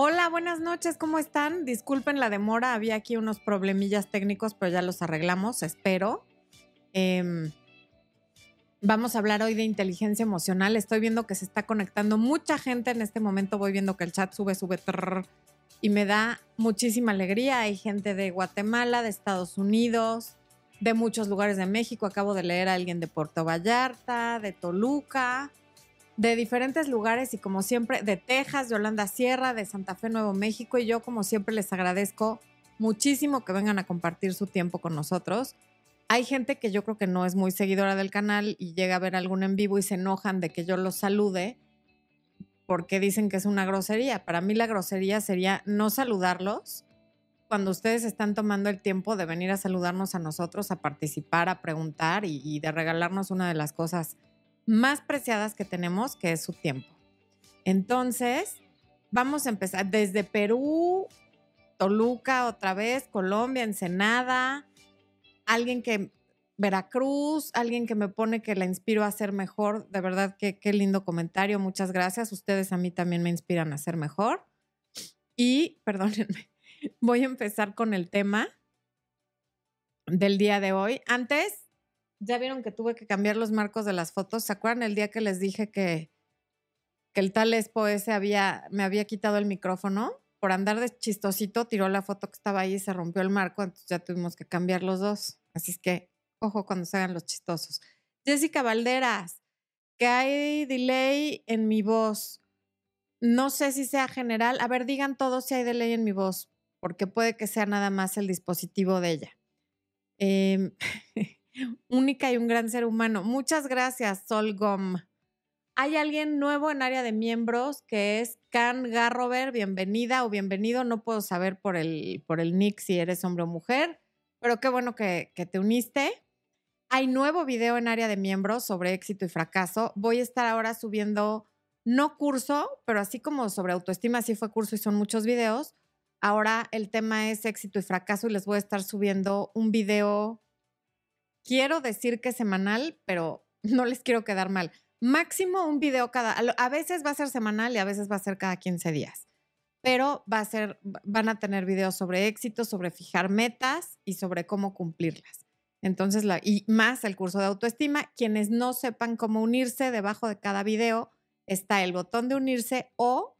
Hola, buenas noches, ¿cómo están? Disculpen la demora, había aquí unos problemillas técnicos, pero ya los arreglamos, espero. Em, vamos a hablar hoy de inteligencia emocional. Estoy viendo que se está conectando mucha gente en este momento. Voy viendo que el chat sube, sube, y me da muchísima alegría. Hay gente de Guatemala, de Estados Unidos, de muchos lugares de México. Acabo de leer a alguien de Puerto Vallarta, de Toluca de diferentes lugares y como siempre de Texas, de Holanda Sierra, de Santa Fe, Nuevo México y yo como siempre les agradezco muchísimo que vengan a compartir su tiempo con nosotros. Hay gente que yo creo que no es muy seguidora del canal y llega a ver algún en vivo y se enojan de que yo los salude porque dicen que es una grosería. Para mí la grosería sería no saludarlos cuando ustedes están tomando el tiempo de venir a saludarnos a nosotros, a participar, a preguntar y, y de regalarnos una de las cosas más preciadas que tenemos, que es su tiempo. Entonces, vamos a empezar desde Perú, Toluca otra vez, Colombia, Ensenada, alguien que Veracruz, alguien que me pone que la inspiro a ser mejor. De verdad, que qué lindo comentario. Muchas gracias. Ustedes a mí también me inspiran a ser mejor. Y, perdónenme, voy a empezar con el tema del día de hoy. Antes, ya vieron que tuve que cambiar los marcos de las fotos. ¿Se acuerdan el día que les dije que, que el tal Expo ese había, me había quitado el micrófono? Por andar de chistosito, tiró la foto que estaba ahí y se rompió el marco, entonces ya tuvimos que cambiar los dos. Así es que, ojo cuando se hagan los chistosos. Jessica Valderas, que hay delay en mi voz. No sé si sea general. A ver, digan todos si hay delay en mi voz, porque puede que sea nada más el dispositivo de ella. Eh, única y un gran ser humano. Muchas gracias, Solgom. Hay alguien nuevo en área de miembros que es Can Garrover. Bienvenida o bienvenido. No puedo saber por el, por el nick si eres hombre o mujer, pero qué bueno que, que te uniste. Hay nuevo video en área de miembros sobre éxito y fracaso. Voy a estar ahora subiendo, no curso, pero así como sobre autoestima, sí fue curso y son muchos videos. Ahora el tema es éxito y fracaso y les voy a estar subiendo un video quiero decir que semanal, pero no les quiero quedar mal. Máximo un video cada, a veces va a ser semanal y a veces va a ser cada 15 días, pero va a ser, van a tener videos sobre éxito, sobre fijar metas y sobre cómo cumplirlas. Entonces, y más el curso de autoestima. Quienes no sepan cómo unirse, debajo de cada video está el botón de unirse o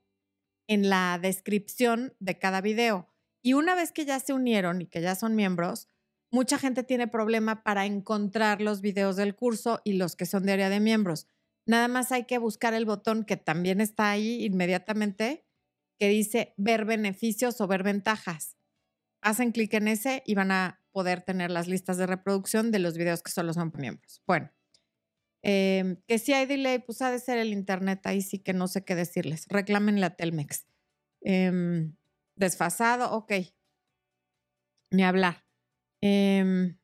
en la descripción de cada video. Y una vez que ya se unieron y que ya son miembros, mucha gente tiene problema para encontrar los videos del curso y los que son de área de miembros. Nada más hay que buscar el botón que también está ahí inmediatamente, que dice ver beneficios o ver ventajas. Hacen clic en ese y van a poder tener las listas de reproducción de los videos que solo son miembros. Bueno, em, que si hay delay, pues ha de ser el internet, ahí sí que no sé qué decirles. Reclamen la Telmex. Em, desfasado, ok. Ni hablar. Eh,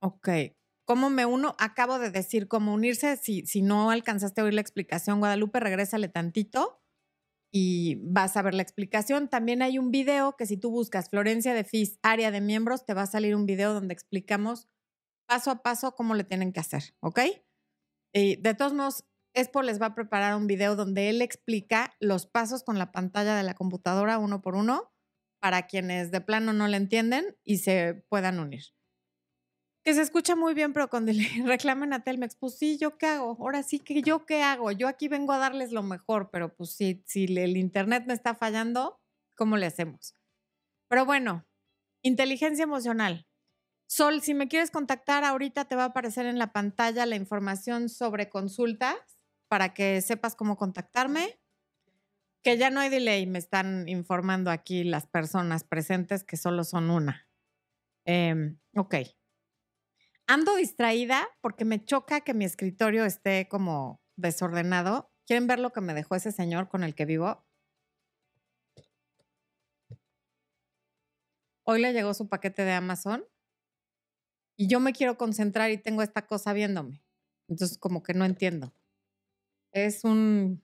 ok. ¿Cómo me uno? Acabo de decir cómo unirse. Si, si no alcanzaste a oír la explicación, Guadalupe, regrésale tantito y vas a ver la explicación. También hay un video que si tú buscas Florencia de FIS, área de miembros, te va a salir un video donde explicamos paso a paso cómo le tienen que hacer, ¿ok? Y de todos modos, Expo les va a preparar un video donde él explica los pasos con la pantalla de la computadora uno por uno para quienes de plano no le entienden y se puedan unir. Que se escucha muy bien, pero cuando le reclamen a Telmex, pues sí, ¿yo qué hago? Ahora sí que yo qué hago. Yo aquí vengo a darles lo mejor, pero pues sí, si el internet me está fallando, ¿cómo le hacemos? Pero bueno, inteligencia emocional. Sol, si me quieres contactar, ahorita te va a aparecer en la pantalla la información sobre consultas para que sepas cómo contactarme. Que ya no hay delay, me están informando aquí las personas presentes que solo son una. Em, ok. Ando distraída porque me choca que mi escritorio esté como desordenado. ¿Quieren ver lo que me dejó ese señor con el que vivo? Hoy le llegó su paquete de Amazon y yo me quiero concentrar y tengo esta cosa viéndome. Entonces como que no entiendo. Es un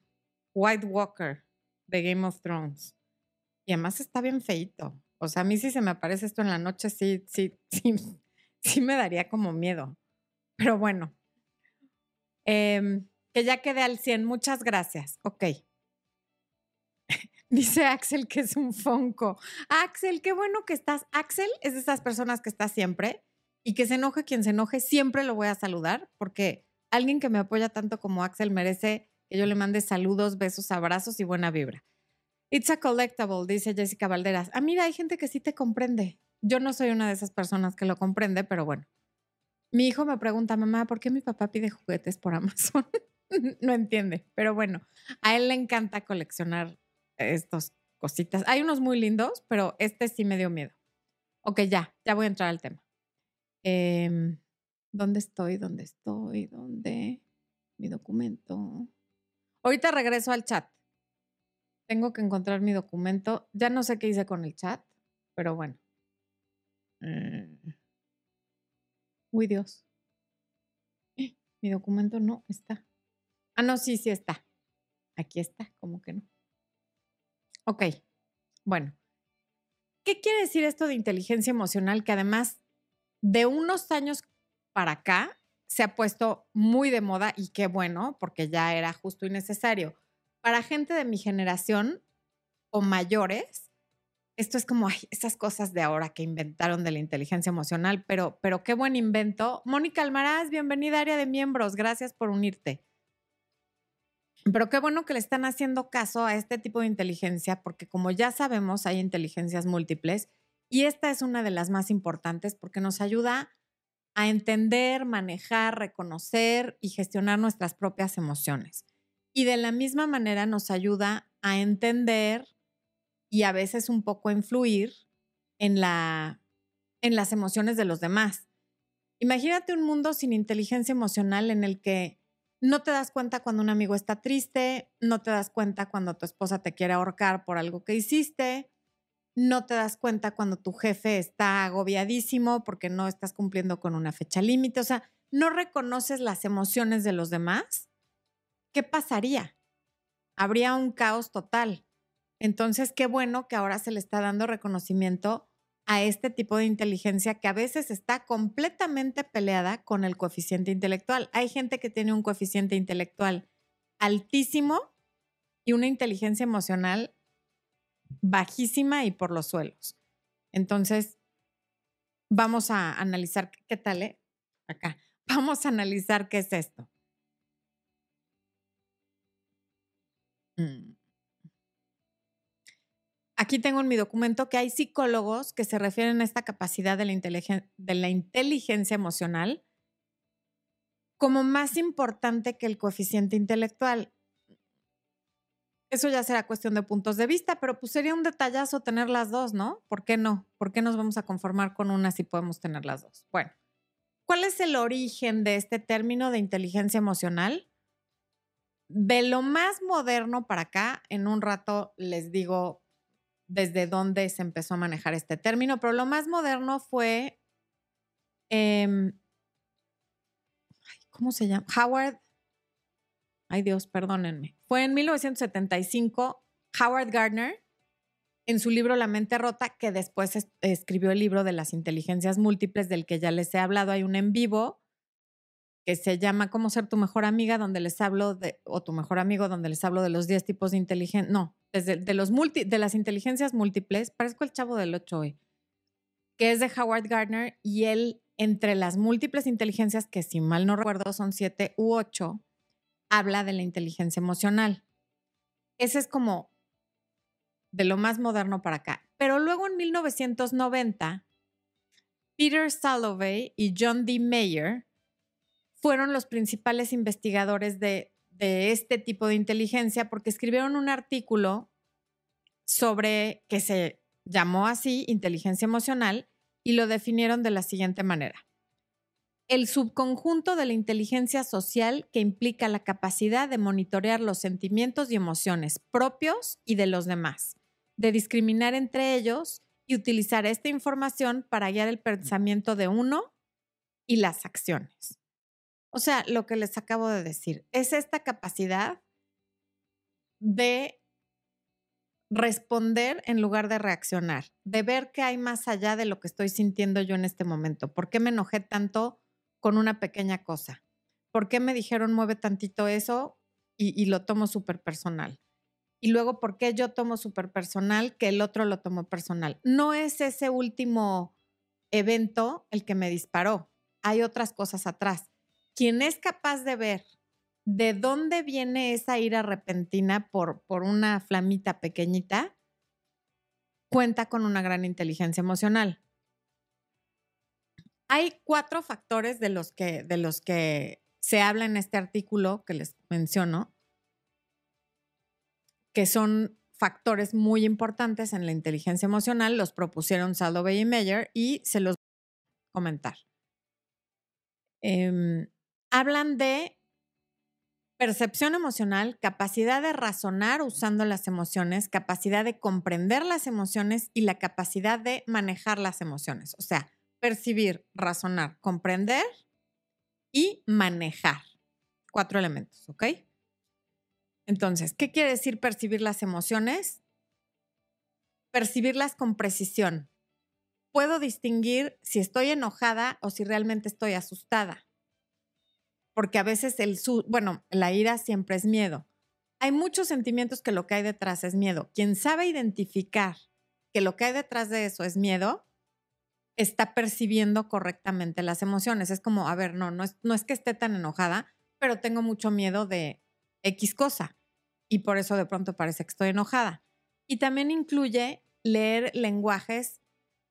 White Walker de Game of Thrones. Y además está bien feito. O sea, a mí si se me aparece esto en la noche, sí, sí, sí, sí me daría como miedo. Pero bueno. Em, que ya quedé al 100. Muchas gracias. Ok. Dice Axel que es un fonco. Axel, qué bueno que estás. Axel es de esas personas que está siempre y que se enoje quien se enoje, siempre lo voy a saludar porque alguien que me apoya tanto como Axel merece yo le mande saludos, besos, abrazos y buena vibra. It's a collectible, dice Jessica Valderas. Ah, mira, hay gente que sí te comprende. Yo no soy una de esas personas que lo comprende, pero bueno. Mi hijo me pregunta, mamá, ¿por qué mi papá pide juguetes por Amazon? no entiende, pero bueno, a él le encanta coleccionar estos cositas. Hay unos muy lindos, pero este sí me dio miedo. Ok, ya, ya voy a entrar al tema. Em, ¿Dónde estoy? ¿Dónde estoy? ¿Dónde? Mi documento. Ahorita regreso al chat. Tengo que encontrar mi documento. Ya no sé qué hice con el chat, pero bueno. Mm. Uy, Dios. Mi documento no está. Ah, no, sí, sí está. Aquí está, como que no. Ok, bueno. ¿Qué quiere decir esto de inteligencia emocional? Que además de unos años para acá se ha puesto muy de moda y qué bueno, porque ya era justo y necesario. Para gente de mi generación o mayores, esto es como esas cosas de ahora que inventaron de la inteligencia emocional, pero, pero qué buen invento. Mónica Almaraz, bienvenida área de miembros, gracias por unirte. Pero qué bueno que le están haciendo caso a este tipo de inteligencia, porque como ya sabemos, hay inteligencias múltiples y esta es una de las más importantes porque nos ayuda a entender, manejar, reconocer y gestionar nuestras propias emociones. Y de la misma manera nos ayuda a entender y a veces un poco influir en, la, en las emociones de los demás. Imagínate un mundo sin inteligencia emocional en el que no te das cuenta cuando un amigo está triste, no te das cuenta cuando tu esposa te quiere ahorcar por algo que hiciste, no te das cuenta cuando tu jefe está agobiadísimo porque no estás cumpliendo con una fecha límite, o sea, no reconoces las emociones de los demás, ¿qué pasaría? Habría un caos total. Entonces, qué bueno que ahora se le está dando reconocimiento a este tipo de inteligencia que a veces está completamente peleada con el coeficiente intelectual. Hay gente que tiene un coeficiente intelectual altísimo y una inteligencia emocional bajísima y por los suelos. Entonces, vamos a analizar qué tal, ¿eh? Acá. Vamos a analizar qué es esto. Mm. Aquí tengo en mi documento que hay psicólogos que se refieren a esta capacidad de la, de la inteligencia emocional como más importante que el coeficiente intelectual. Eso ya será cuestión de puntos de vista, pero pues sería un detallazo tener las dos, ¿no? ¿Por qué no? ¿Por qué nos vamos a conformar con una si podemos tener las dos? Bueno, ¿cuál es el origen de este término de inteligencia emocional? De lo más moderno para acá, en un rato les digo desde dónde se empezó a manejar este término, pero lo más moderno fue, em, ¿cómo se llama? Howard, ay Dios, perdónenme, fue en 1975 Howard Gardner en su libro La mente rota, que después escribió el libro de las inteligencias múltiples del que ya les he hablado, hay un en vivo que se llama Cómo ser tu mejor amiga, donde les hablo de, o tu mejor amigo, donde les hablo de los 10 tipos de inteligencia, no, desde, de, los multi, de las inteligencias múltiples, parezco el chavo del 8 hoy, que es de Howard Gardner, y él, entre las múltiples inteligencias, que si mal no recuerdo son 7 u 8, habla de la inteligencia emocional. Ese es como de lo más moderno para acá. Pero luego en 1990, Peter Salovey y John D. Mayer fueron los principales investigadores de, este tipo de inteligencia porque escribieron un artículo sobre que se llamó así inteligencia emocional y lo definieron de la siguiente manera. El subconjunto de la inteligencia social que implica la capacidad de monitorear los sentimientos y emociones propios y de los demás, de discriminar entre ellos y utilizar esta información para guiar el pensamiento de uno y las acciones. O sea, lo que les acabo de decir, es esta capacidad de responder en lugar de reaccionar, de ver qué hay más allá de lo que estoy sintiendo yo en este momento. ¿Por qué me enojé tanto con una pequeña cosa? ¿por qué me dijeron mueve tantito eso? Y, lo tomo súper personal. Y luego, ¿por qué yo tomo súper personal que el otro lo tomó personal? No es ese último evento el que me disparó. Hay otras cosas atrás. Quien es capaz de ver de dónde viene esa ira repentina por, por una flamita pequeñita, cuenta con una gran inteligencia emocional. Hay cuatro factores de los que, de los que se habla en este artículo que les menciono, que son factores muy importantes en la inteligencia emocional, los propusieron Salovey y Meyer y se los voy a comentar. Em, hablan de percepción emocional, capacidad de razonar usando las emociones, capacidad de comprender las emociones y la capacidad de manejar las emociones. O sea, percibir, razonar, comprender y manejar. Cuatro elementos, ¿ok? Entonces, ¿qué quiere decir percibir las emociones? Percibirlas con precisión. Puedo distinguir si estoy enojada o si realmente estoy asustada. Porque a veces el, bueno, la ira siempre es miedo. Hay muchos sentimientos que lo que hay detrás es miedo. Quien sabe identificar que lo que hay detrás de eso es miedo, está percibiendo correctamente las emociones. Es como, a ver, no, no es, no es que esté tan enojada, pero tengo mucho miedo de X cosa y por eso de pronto parece que estoy enojada. Y también incluye leer lenguajes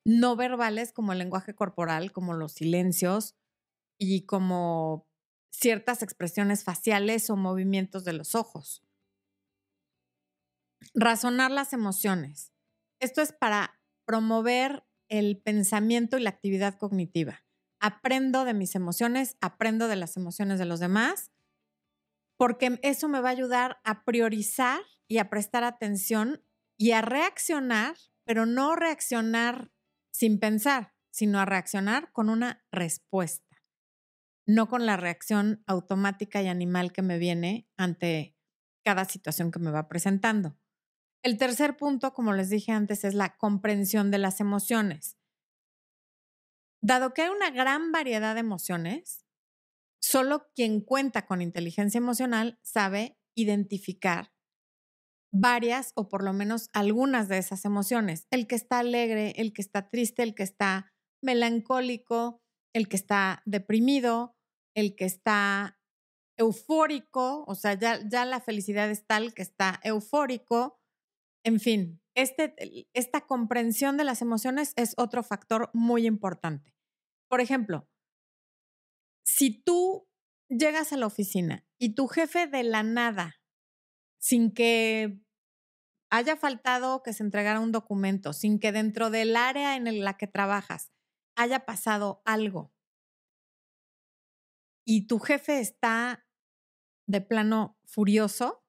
no verbales como el lenguaje corporal, como los silencios y como ciertas expresiones faciales o movimientos de los ojos. Razonar las emociones. Esto es para promover el pensamiento y la actividad cognitiva. Aprendo de mis emociones, aprendo de las emociones de los demás, porque eso me va a ayudar a priorizar y a prestar atención y a reaccionar, pero no reaccionar sin pensar, sino a reaccionar con una respuesta, no con la reacción automática y animal que me viene ante cada situación que me va presentando. El tercer punto, como les dije antes, es la comprensión de las emociones. Dado que hay una gran variedad de emociones, solo quien cuenta con inteligencia emocional sabe identificar varias o por lo menos algunas de esas emociones. El que está alegre, el que está triste, el que está melancólico, el que está deprimido, el que está eufórico, o sea, ya, ya la felicidad es tal que está eufórico, en fin, este, esta comprensión de las emociones es otro factor muy importante. Por ejemplo, si tú llegas a la oficina y tu jefe de la nada, sin que haya faltado que se entregara un documento, sin que dentro del área en la que trabajas haya pasado algo, y tu jefe está de plano furioso,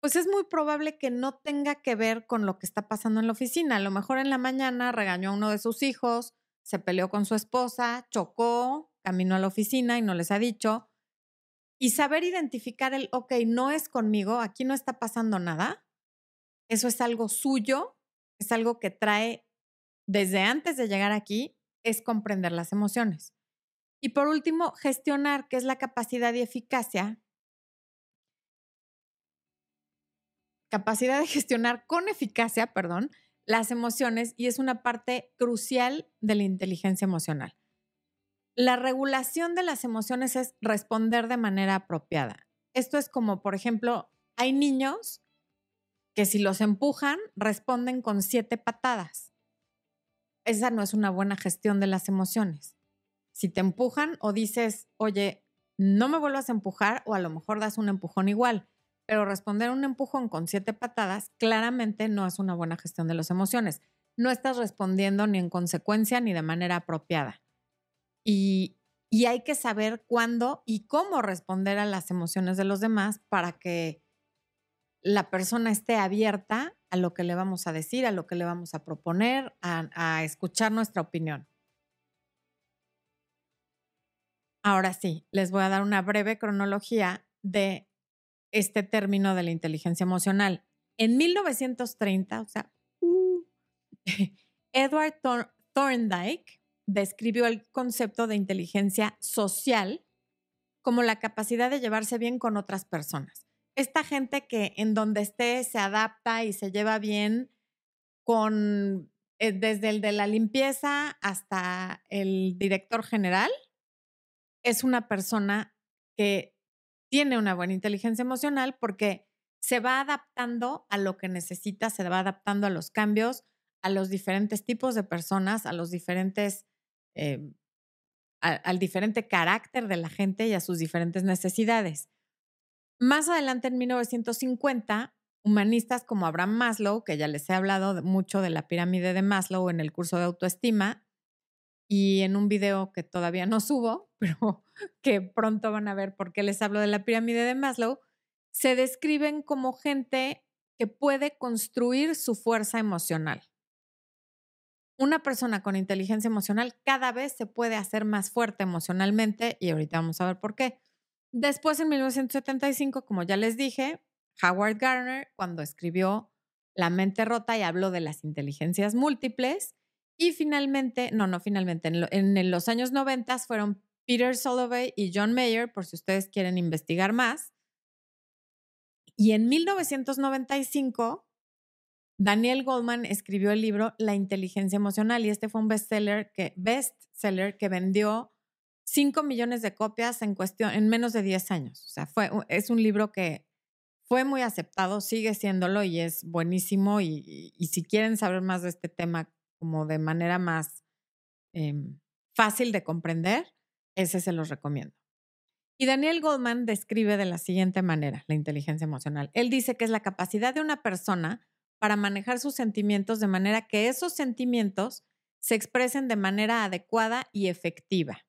pues es muy probable que no tenga que ver con lo que está pasando en la oficina. A lo mejor en la mañana regañó a uno de sus hijos, se peleó con su esposa, chocó, caminó a la oficina y no les ha dicho. Y saber identificar el, ok, no es conmigo, aquí no está pasando nada. Eso es algo suyo, es algo que trae desde antes de llegar aquí, es comprender las emociones. Y por último, gestionar, que es la capacidad y eficacia capacidad de gestionar con eficacia, perdón, las emociones y es una parte crucial de la inteligencia emocional. La regulación de las emociones es responder de manera apropiada. Esto es como, por ejemplo, hay niños que si los empujan, responden con siete patadas. Esa no es una buena gestión de las emociones. Si te empujan o dices, oye, no me vuelvas a empujar o a lo mejor das un empujón igual pero responder un empujón con siete patadas claramente no es una buena gestión de las emociones. No estás respondiendo ni en consecuencia ni de manera apropiada. Y, y hay que saber cuándo y cómo responder a las emociones de los demás para que la persona esté abierta a lo que le vamos a decir, a lo que le vamos a proponer, a, a escuchar nuestra opinión. Ahora sí, les voy a dar una breve cronología de este término de la inteligencia emocional. En 1930, o sea, uh, Edward Thorndike describió el concepto de inteligencia social como la capacidad de llevarse bien con otras personas. Esta gente que en donde esté se adapta y se lleva bien con eh, desde el de la limpieza hasta el director general, es una persona que tiene una buena inteligencia emocional porque se va adaptando a lo que necesita, se va adaptando a los cambios, a los diferentes tipos de personas, a los diferentes, eh, al diferente carácter de la gente y a sus diferentes necesidades. Más adelante, en 1950, humanistas como Abraham Maslow, que ya les he hablado mucho de la pirámide de Maslow en el curso de autoestima y en un video que todavía no subo, pero que pronto van a ver por qué les hablo de la pirámide de Maslow, se describen como gente que puede construir su fuerza emocional. Una persona con inteligencia emocional cada vez se puede hacer más fuerte emocionalmente y ahorita vamos a ver por qué. Después, en 1975, como ya les dije, Howard Gardner, cuando escribió La mente rota y habló de las inteligencias múltiples. Y finalmente, no, no finalmente, en, los años 90 fueron Peter Solovey y John Mayer, por si ustedes quieren investigar más. Y en 1995, Daniel Goldman escribió el libro La inteligencia emocional y este fue un bestseller que, bestseller que vendió 5 millones de copias en cuestión en menos de 10 años. O sea, fue, es un libro que fue muy aceptado, sigue siéndolo y es buenísimo. Y, si quieren saber más de este tema como de manera más em, fácil de comprender, ese se los recomiendo. Y Daniel Goldman describe de la siguiente manera la inteligencia emocional. Él dice que es la capacidad de una persona para manejar sus sentimientos de manera que esos sentimientos se expresen de manera adecuada y efectiva.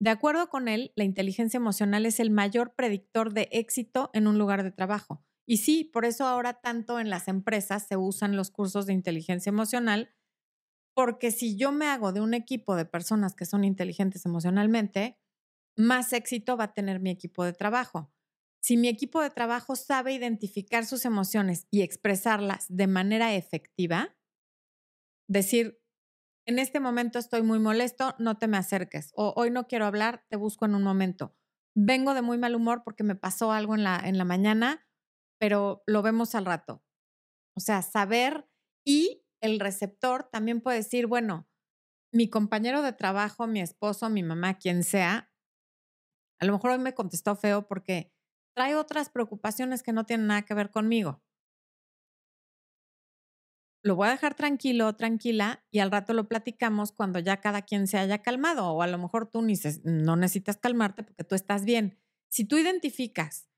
De acuerdo con él, la inteligencia emocional es el mayor predictor de éxito en un lugar de trabajo. Y sí, por eso ahora tanto en las empresas se usan los cursos de inteligencia emocional, porque si yo me hago de un equipo de personas que son inteligentes emocionalmente, más éxito va a tener mi equipo de trabajo. Si mi equipo de trabajo sabe identificar sus emociones y expresarlas de manera efectiva, decir, en este momento estoy muy molesto, no te me acerques. O hoy no quiero hablar, te busco en un momento. Vengo de muy mal humor porque me pasó algo en la, en la mañana, pero lo vemos al rato. O sea, saber y el receptor también puede decir, bueno, mi compañero de trabajo, mi esposo, mi mamá, quien sea, a lo mejor hoy me contestó feo porque trae otras preocupaciones que no tienen nada que ver conmigo lo voy a dejar tranquilo, tranquila, y al rato lo platicamos cuando ya cada quien se haya calmado, o a lo mejor tú ni no necesitas calmarte porque tú estás bien. Si tú identificas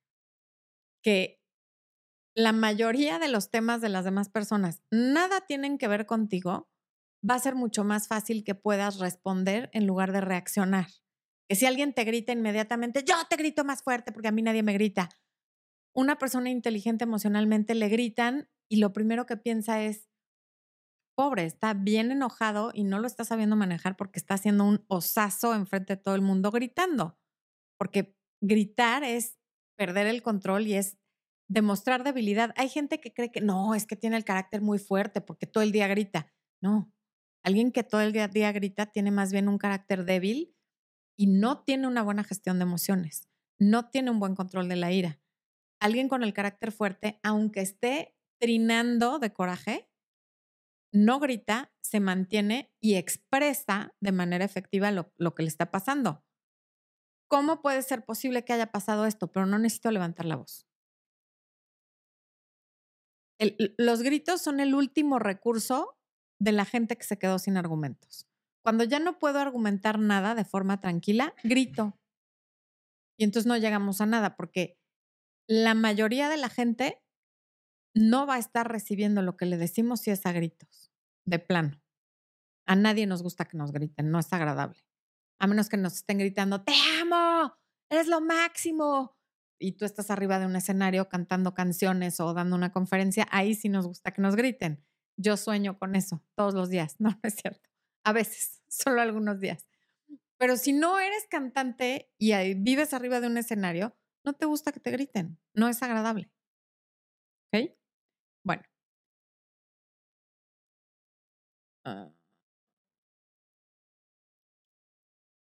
que la mayoría de los temas de las demás personas nada tienen que ver contigo, va a ser mucho más fácil que puedas responder en lugar de reaccionar. Que si alguien te grita inmediatamente, yo te grito más fuerte porque a mí nadie me grita. Una persona inteligente emocionalmente le gritan y lo primero que piensa es, pobre, está bien enojado y no lo está sabiendo manejar porque está haciendo un osazo enfrente de todo el mundo gritando. Porque gritar es perder el control y es demostrar debilidad. Hay gente que cree que no, es que tiene el carácter muy fuerte porque todo el día grita. No, alguien que todo el día, grita tiene más bien un carácter débil y no tiene una buena gestión de emociones, no tiene un buen control de la ira. Alguien con el carácter fuerte, aunque esté trinando de coraje, no grita, se mantiene y expresa de manera efectiva lo, que le está pasando. ¿Cómo puede ser posible que haya pasado esto? Pero no necesito levantar la voz. Los gritos son el último recurso de la gente que se quedó sin argumentos. Cuando ya no puedo argumentar nada de forma tranquila, grito. Y entonces no llegamos a nada porque la mayoría de la gente no va a estar recibiendo lo que le decimos si es a gritos, de plano. A nadie nos gusta que nos griten, no es agradable. A menos que nos estén gritando, te amo, eres lo máximo. Y tú estás arriba de un escenario cantando canciones o dando una conferencia, ahí sí nos gusta que nos griten. Yo sueño con eso todos los días, no, no es cierto. A veces, solo algunos días. Pero si no eres cantante y vives arriba de un escenario, no te gusta que te griten, no es agradable. ¿Ok? Bueno. Ah.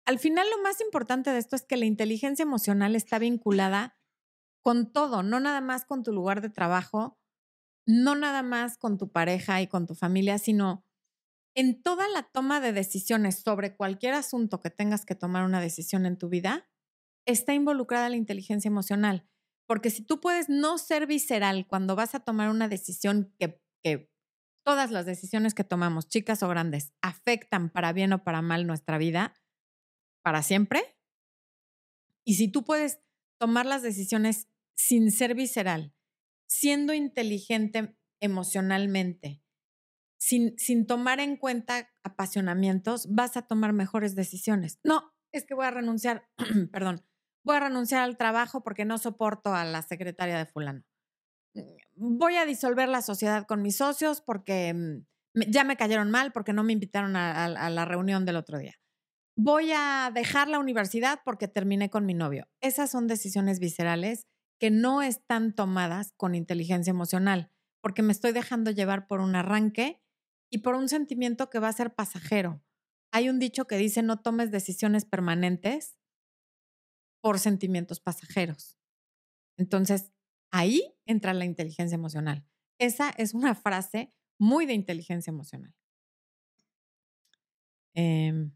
al final lo más importante de esto es que la inteligencia emocional está vinculada con todo, no nada más con tu lugar de trabajo, no nada más con tu pareja y con tu familia, sino en toda la toma de decisiones sobre cualquier asunto que tengas que tomar una decisión en tu vida, está involucrada la inteligencia emocional. Porque si tú puedes no ser visceral cuando vas a tomar una decisión que, todas las decisiones que tomamos, chicas o grandes, afectan para bien o para mal nuestra vida, para siempre. Y si tú puedes tomar las decisiones sin ser visceral, siendo inteligente emocionalmente, sin, sin tomar en cuenta apasionamientos, vas a tomar mejores decisiones. No, es que voy a renunciar, perdón, voy a renunciar al trabajo porque no soporto a la secretaria de fulano. Voy a disolver la sociedad con mis socios porque mm, ya me cayeron mal porque no me invitaron a la reunión del otro día voy a dejar la universidad porque terminé con mi novio. Esas son decisiones viscerales que no están tomadas con inteligencia emocional, porque me estoy dejando llevar por un arranque y por un sentimiento que va a ser pasajero. Hay un dicho que dice no tomes decisiones permanentes por sentimientos pasajeros. Entonces, ahí entra la inteligencia emocional. Esa es una frase muy de inteligencia emocional. Eh,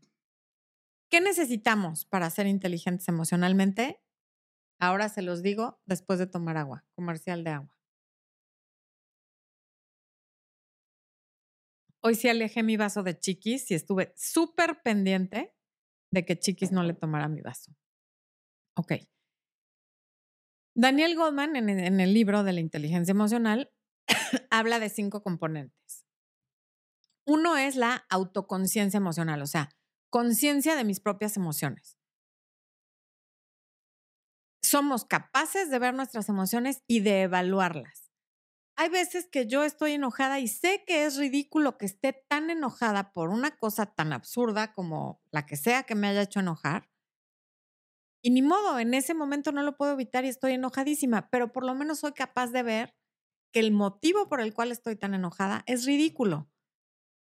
¿Qué necesitamos para ser inteligentes emocionalmente? Ahora se los digo después de tomar agua, comercial de agua. Hoy sí alejé mi vaso de chiquis y estuve súper pendiente de que chiquis no le tomara mi vaso. Ok. Daniel Goldman en, en el libro de la inteligencia emocional habla de cinco componentes. Uno es la autoconciencia emocional, o sea, conciencia de mis propias emociones. Somos capaces de ver nuestras emociones y de evaluarlas. Hay veces que yo estoy enojada y sé que es ridículo que esté tan enojada por una cosa tan absurda como la que sea que me haya hecho enojar. Y ni modo, en ese momento no lo puedo evitar y estoy enojadísima, pero por lo menos soy capaz de ver que el motivo por el cual estoy tan enojada es ridículo.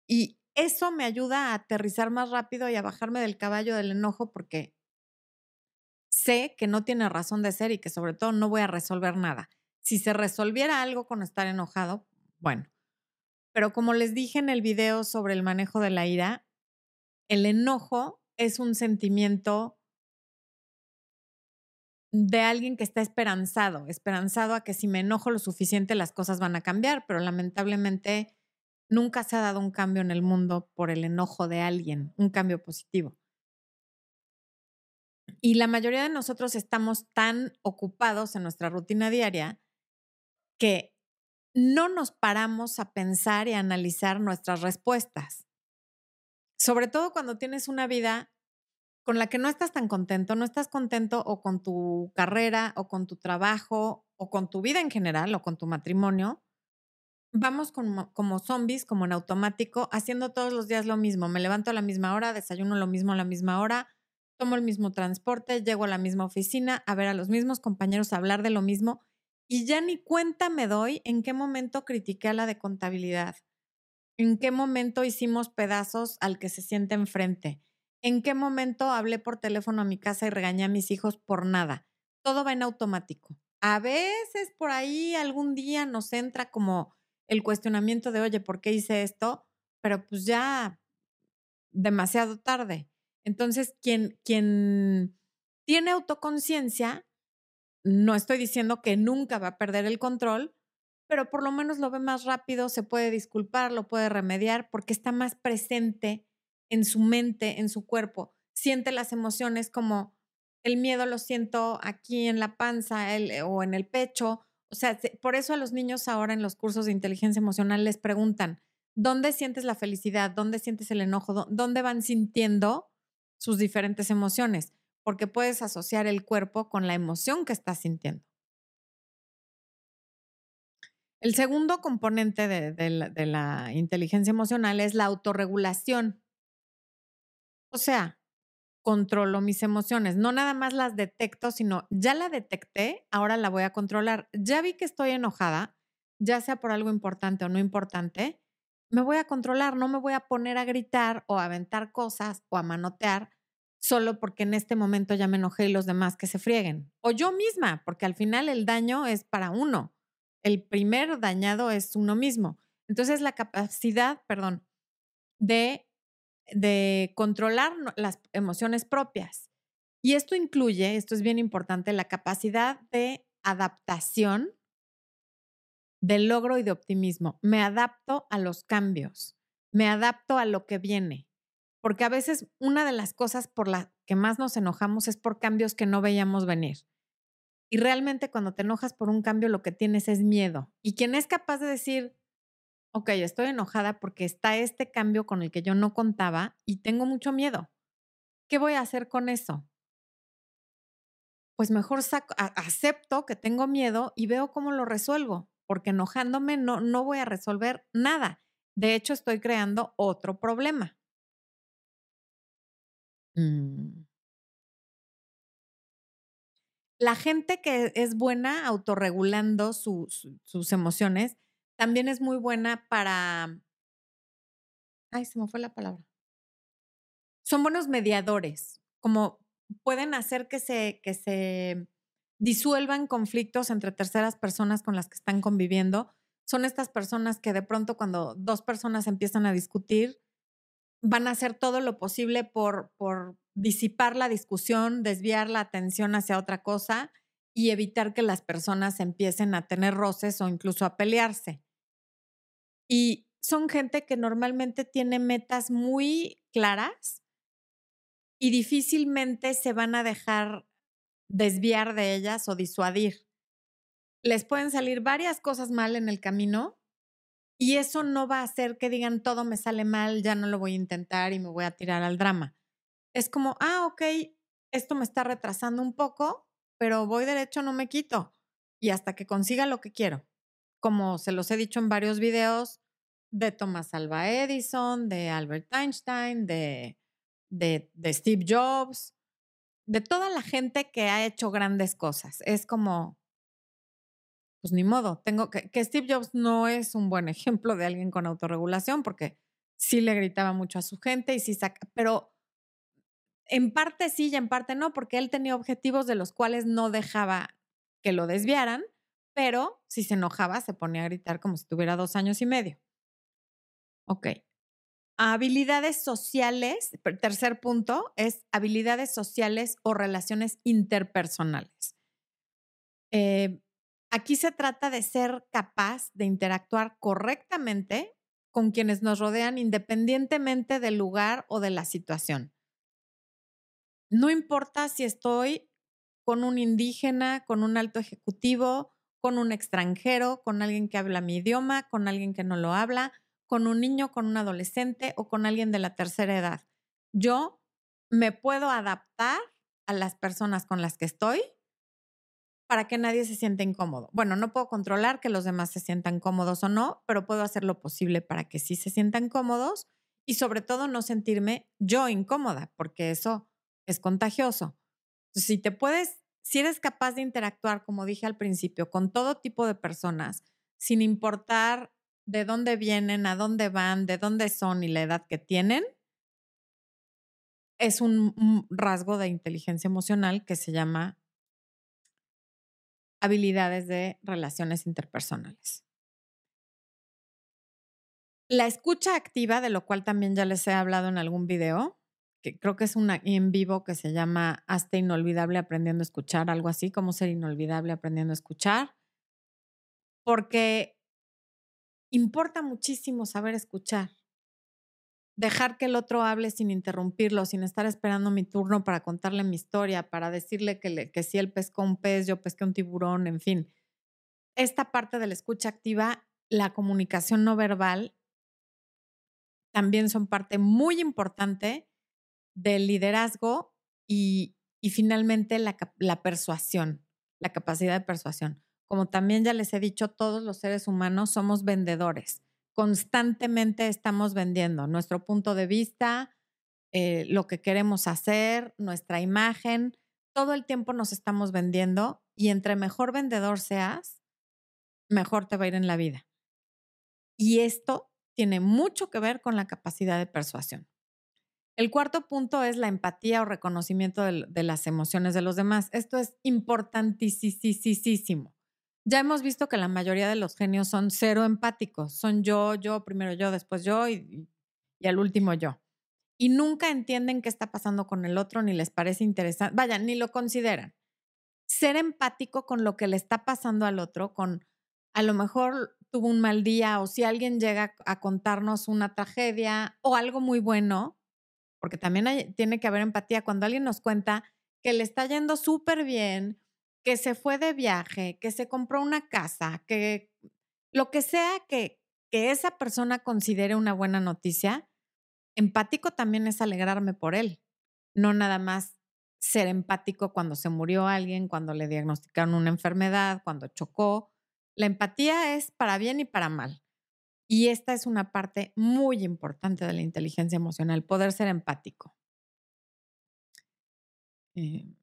Y eso me ayuda a aterrizar más rápido y a bajarme del caballo del enojo porque sé que no tiene razón de ser y que sobre todo no voy a resolver nada. Si se resolviera algo con estar enojado, bueno. Pero como les dije en el video sobre el manejo de la ira, el enojo es un sentimiento de alguien que está esperanzado, esperanzado a que si me enojo lo suficiente las cosas van a cambiar, pero lamentablemente Nunca se ha dado un cambio en el mundo por el enojo de alguien, un cambio positivo. Y la mayoría de nosotros estamos tan ocupados en nuestra rutina diaria que no nos paramos a pensar y a analizar nuestras respuestas. Sobre todo cuando tienes una vida con la que no estás tan contento, no estás contento o con tu carrera o con tu trabajo o con tu vida en general o con tu matrimonio, vamos como, zombies, como en automático, haciendo todos los días lo mismo. Me levanto a la misma hora, desayuno lo mismo a la misma hora, tomo el mismo transporte, llego a la misma oficina, a ver a los mismos compañeros, a hablar de lo mismo y ya ni cuenta me doy en qué momento critiqué a la de contabilidad, en qué momento hicimos pedazos al que se siente enfrente, en qué momento hablé por teléfono a mi casa y regañé a mis hijos por nada. Todo va en automático. A veces por ahí algún día nos entra como el cuestionamiento de, oye, ¿por qué hice esto? Pero pues ya demasiado tarde. Entonces, quien, quien tiene autoconciencia, no estoy diciendo que nunca va a perder el control, pero por lo menos lo ve más rápido, se puede disculpar, lo puede remediar, porque está más presente en su mente, en su cuerpo. Siente las emociones como el miedo lo siento aquí en la panza o en el pecho, o sea, por eso a los niños ahora en los cursos de inteligencia emocional les preguntan, ¿dónde sientes la felicidad? ¿Dónde sientes el enojo? ¿Dónde van sintiendo sus diferentes emociones? Porque puedes asociar el cuerpo con la emoción que estás sintiendo. El segundo componente de, la, la inteligencia emocional es la autorregulación. O sea, controlo mis emociones. No nada más las detecto, sino ya la detecté, ahora la voy a controlar. Ya vi que estoy enojada, ya sea por algo importante o no importante, me voy a controlar, no me voy a poner a gritar o a aventar cosas o a manotear solo porque en este momento ya me enojé y los demás que se frieguen. O yo misma, porque al final el daño es para uno. El primer dañado es uno mismo. Entonces la capacidad, perdón, de, de controlar las emociones propias. Y esto incluye, esto es bien importante, la capacidad de adaptación, de logro y de optimismo. Me adapto a los cambios, me adapto a lo que viene porque a veces una de las cosas por las que más nos enojamos es por cambios que no veíamos venir. Y realmente cuando te enojas por un cambio lo que tienes es miedo. Y quien es capaz de decir, ok, estoy enojada porque está este cambio con el que yo no contaba y tengo mucho miedo. ¿Qué voy a hacer con eso? Pues mejor acepto que tengo miedo y veo cómo lo resuelvo, porque enojándome no, no voy a resolver nada. De hecho, estoy creando otro problema. Mm. La gente que es buena autorregulando sus emociones también es muy buena para... Ay, se me fue la palabra. Son buenos mediadores, como pueden hacer que se, que se disuelvan conflictos entre terceras personas con las que están conviviendo. Son estas personas que de pronto cuando dos personas empiezan a discutir, van a hacer todo lo posible por, por disipar la discusión, desviar la atención hacia otra cosa y evitar que las personas empiecen a tener roces o incluso a pelearse. Y son gente que normalmente tiene metas muy claras y difícilmente se van a dejar desviar de ellas o disuadir. Les pueden salir varias cosas mal en el camino, y eso no va a hacer que digan todo me sale mal, ya no lo voy a intentar y me voy a tirar al drama. Es como, ah, ok, esto me está retrasando un poco, pero voy derecho, no me quito. Y hasta que consiga lo que quiero. Como se los he dicho en varios videos de Thomas Alva Edison, de Albert Einstein, de, de, de Steve Jobs, de toda la gente que ha hecho grandes cosas. Es como, pues ni modo, tengo que, que Steve Jobs no es un buen ejemplo de alguien con autorregulación porque sí le gritaba mucho a su gente y sí saca, pero en parte sí y en parte no, porque él tenía objetivos de los cuales no dejaba que lo desviaran, pero si se enojaba se ponía a gritar como si tuviera dos años y medio. Ok. Habilidades sociales, tercer punto es habilidades sociales o relaciones interpersonales. Eh, Aquí se trata de ser capaz de interactuar correctamente con quienes nos rodean independientemente del lugar o de la situación. No importa si estoy con un indígena, con un alto ejecutivo, con un extranjero, con alguien que habla mi idioma, con alguien que no lo habla, con un niño, con un adolescente o con alguien de la tercera edad. Yo me puedo adaptar a las personas con las que estoy para que nadie se sienta incómodo. Bueno, no puedo controlar que los demás se sientan cómodos o no, pero puedo hacer lo posible para que sí se sientan cómodos y sobre todo no sentirme yo incómoda, porque eso es contagioso. si te puedes, si eres capaz de interactuar, como dije al principio, con todo tipo de personas, sin importar de dónde vienen, a dónde van, de dónde son y la edad que tienen, es un rasgo de inteligencia emocional que se llama habilidades de relaciones interpersonales. La escucha activa, de lo cual también ya les he hablado en algún video, que creo que es una en vivo que se llama Hasta Inolvidable Aprendiendo a Escuchar, algo así como ser inolvidable aprendiendo a escuchar, porque importa muchísimo saber escuchar dejar que el otro hable sin interrumpirlo, sin estar esperando mi turno para contarle mi historia, para decirle que, que si él pescó un pez, yo pesqué un tiburón, en fin. Esta parte de la escucha activa, la comunicación no verbal, también son parte muy importante del liderazgo y, y finalmente la, la persuasión, la capacidad de persuasión. Como también ya les he dicho, todos los seres humanos somos vendedores constantemente estamos vendiendo nuestro punto de vista, eh, lo que queremos hacer, nuestra imagen, todo el tiempo nos estamos vendiendo y entre mejor vendedor seas, mejor te va a ir en la vida. Y esto tiene mucho que ver con la capacidad de persuasión. El cuarto punto es la empatía o reconocimiento de, de las emociones de los demás. Esto es importantísimo. Ya hemos visto que la mayoría de los genios son cero empáticos. Son yo, yo, primero yo, después yo y, al último yo. Y nunca entienden qué está pasando con el otro, ni les parece interesante. Vaya, ni lo consideran. Ser empático con lo que le está pasando al otro, con a lo mejor tuvo un mal día o si alguien llega a contarnos una tragedia o algo muy bueno, porque también tiene que haber empatía cuando alguien nos cuenta que le está yendo súper bien, que se fue de viaje, que se compró una casa, que lo que sea que, que esa persona considere una buena noticia, empático también es alegrarme por él, no nada más ser empático cuando se murió alguien, cuando le diagnosticaron una enfermedad, cuando chocó. La empatía es para bien y para mal. Y esta es una parte muy importante de la inteligencia emocional, poder ser empático. Eh,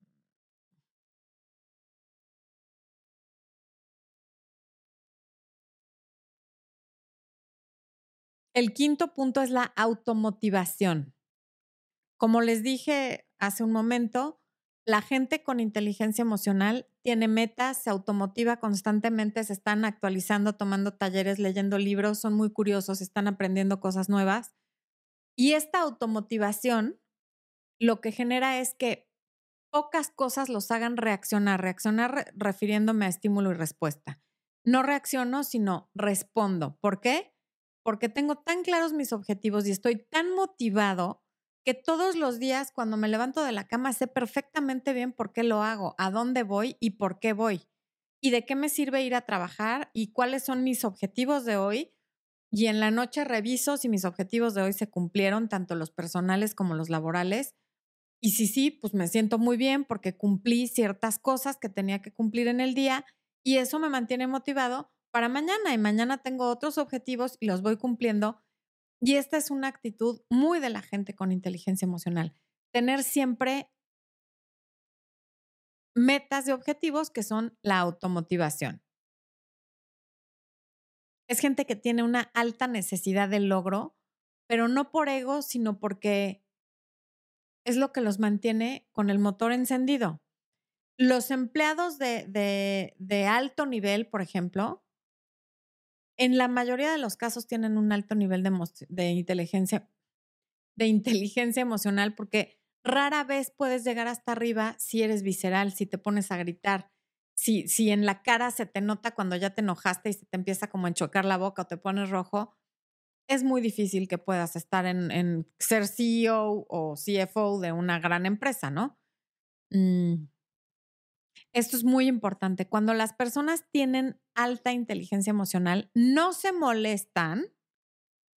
El quinto punto es la automotivación. Como les dije hace un momento, la gente con inteligencia emocional tiene metas, se automotiva constantemente, se están actualizando, tomando talleres, leyendo libros, son muy curiosos, están aprendiendo cosas nuevas. Y esta automotivación lo que genera es que pocas cosas los hagan reaccionar, reaccionar refiriéndome a estímulo y respuesta. No reacciono, sino respondo. ¿Por qué? Porque tengo tan claros mis objetivos y estoy tan motivado que todos los días cuando me levanto de la cama sé perfectamente bien por qué lo hago, a dónde voy y por qué voy, y de qué me sirve ir a trabajar y cuáles son mis objetivos de hoy. Y en la noche reviso si mis objetivos de hoy se cumplieron, tanto los personales como los laborales. Y si sí, pues me siento muy bien porque cumplí ciertas cosas que tenía que cumplir en el día y eso me mantiene motivado para mañana y mañana tengo otros objetivos y los voy cumpliendo. Y esta es una actitud muy de la gente con inteligencia emocional. Tener siempre metas de objetivos que son la automotivación. Es gente que tiene una alta necesidad de logro, pero no por ego, sino porque es lo que los mantiene con el motor encendido. Los empleados de, de, de alto nivel, por ejemplo, en la mayoría de los casos tienen un alto nivel de, inteligencia, de inteligencia emocional porque rara vez puedes llegar hasta arriba si eres visceral, si te pones a gritar, si, si en la cara se te nota cuando ya te enojaste y se te empieza como a enchocar la boca o te pones rojo, es muy difícil que puedas estar en, en ser CEO o CFO de una gran empresa, ¿no? Mm. Esto es muy importante. Cuando las personas tienen alta inteligencia emocional, no se molestan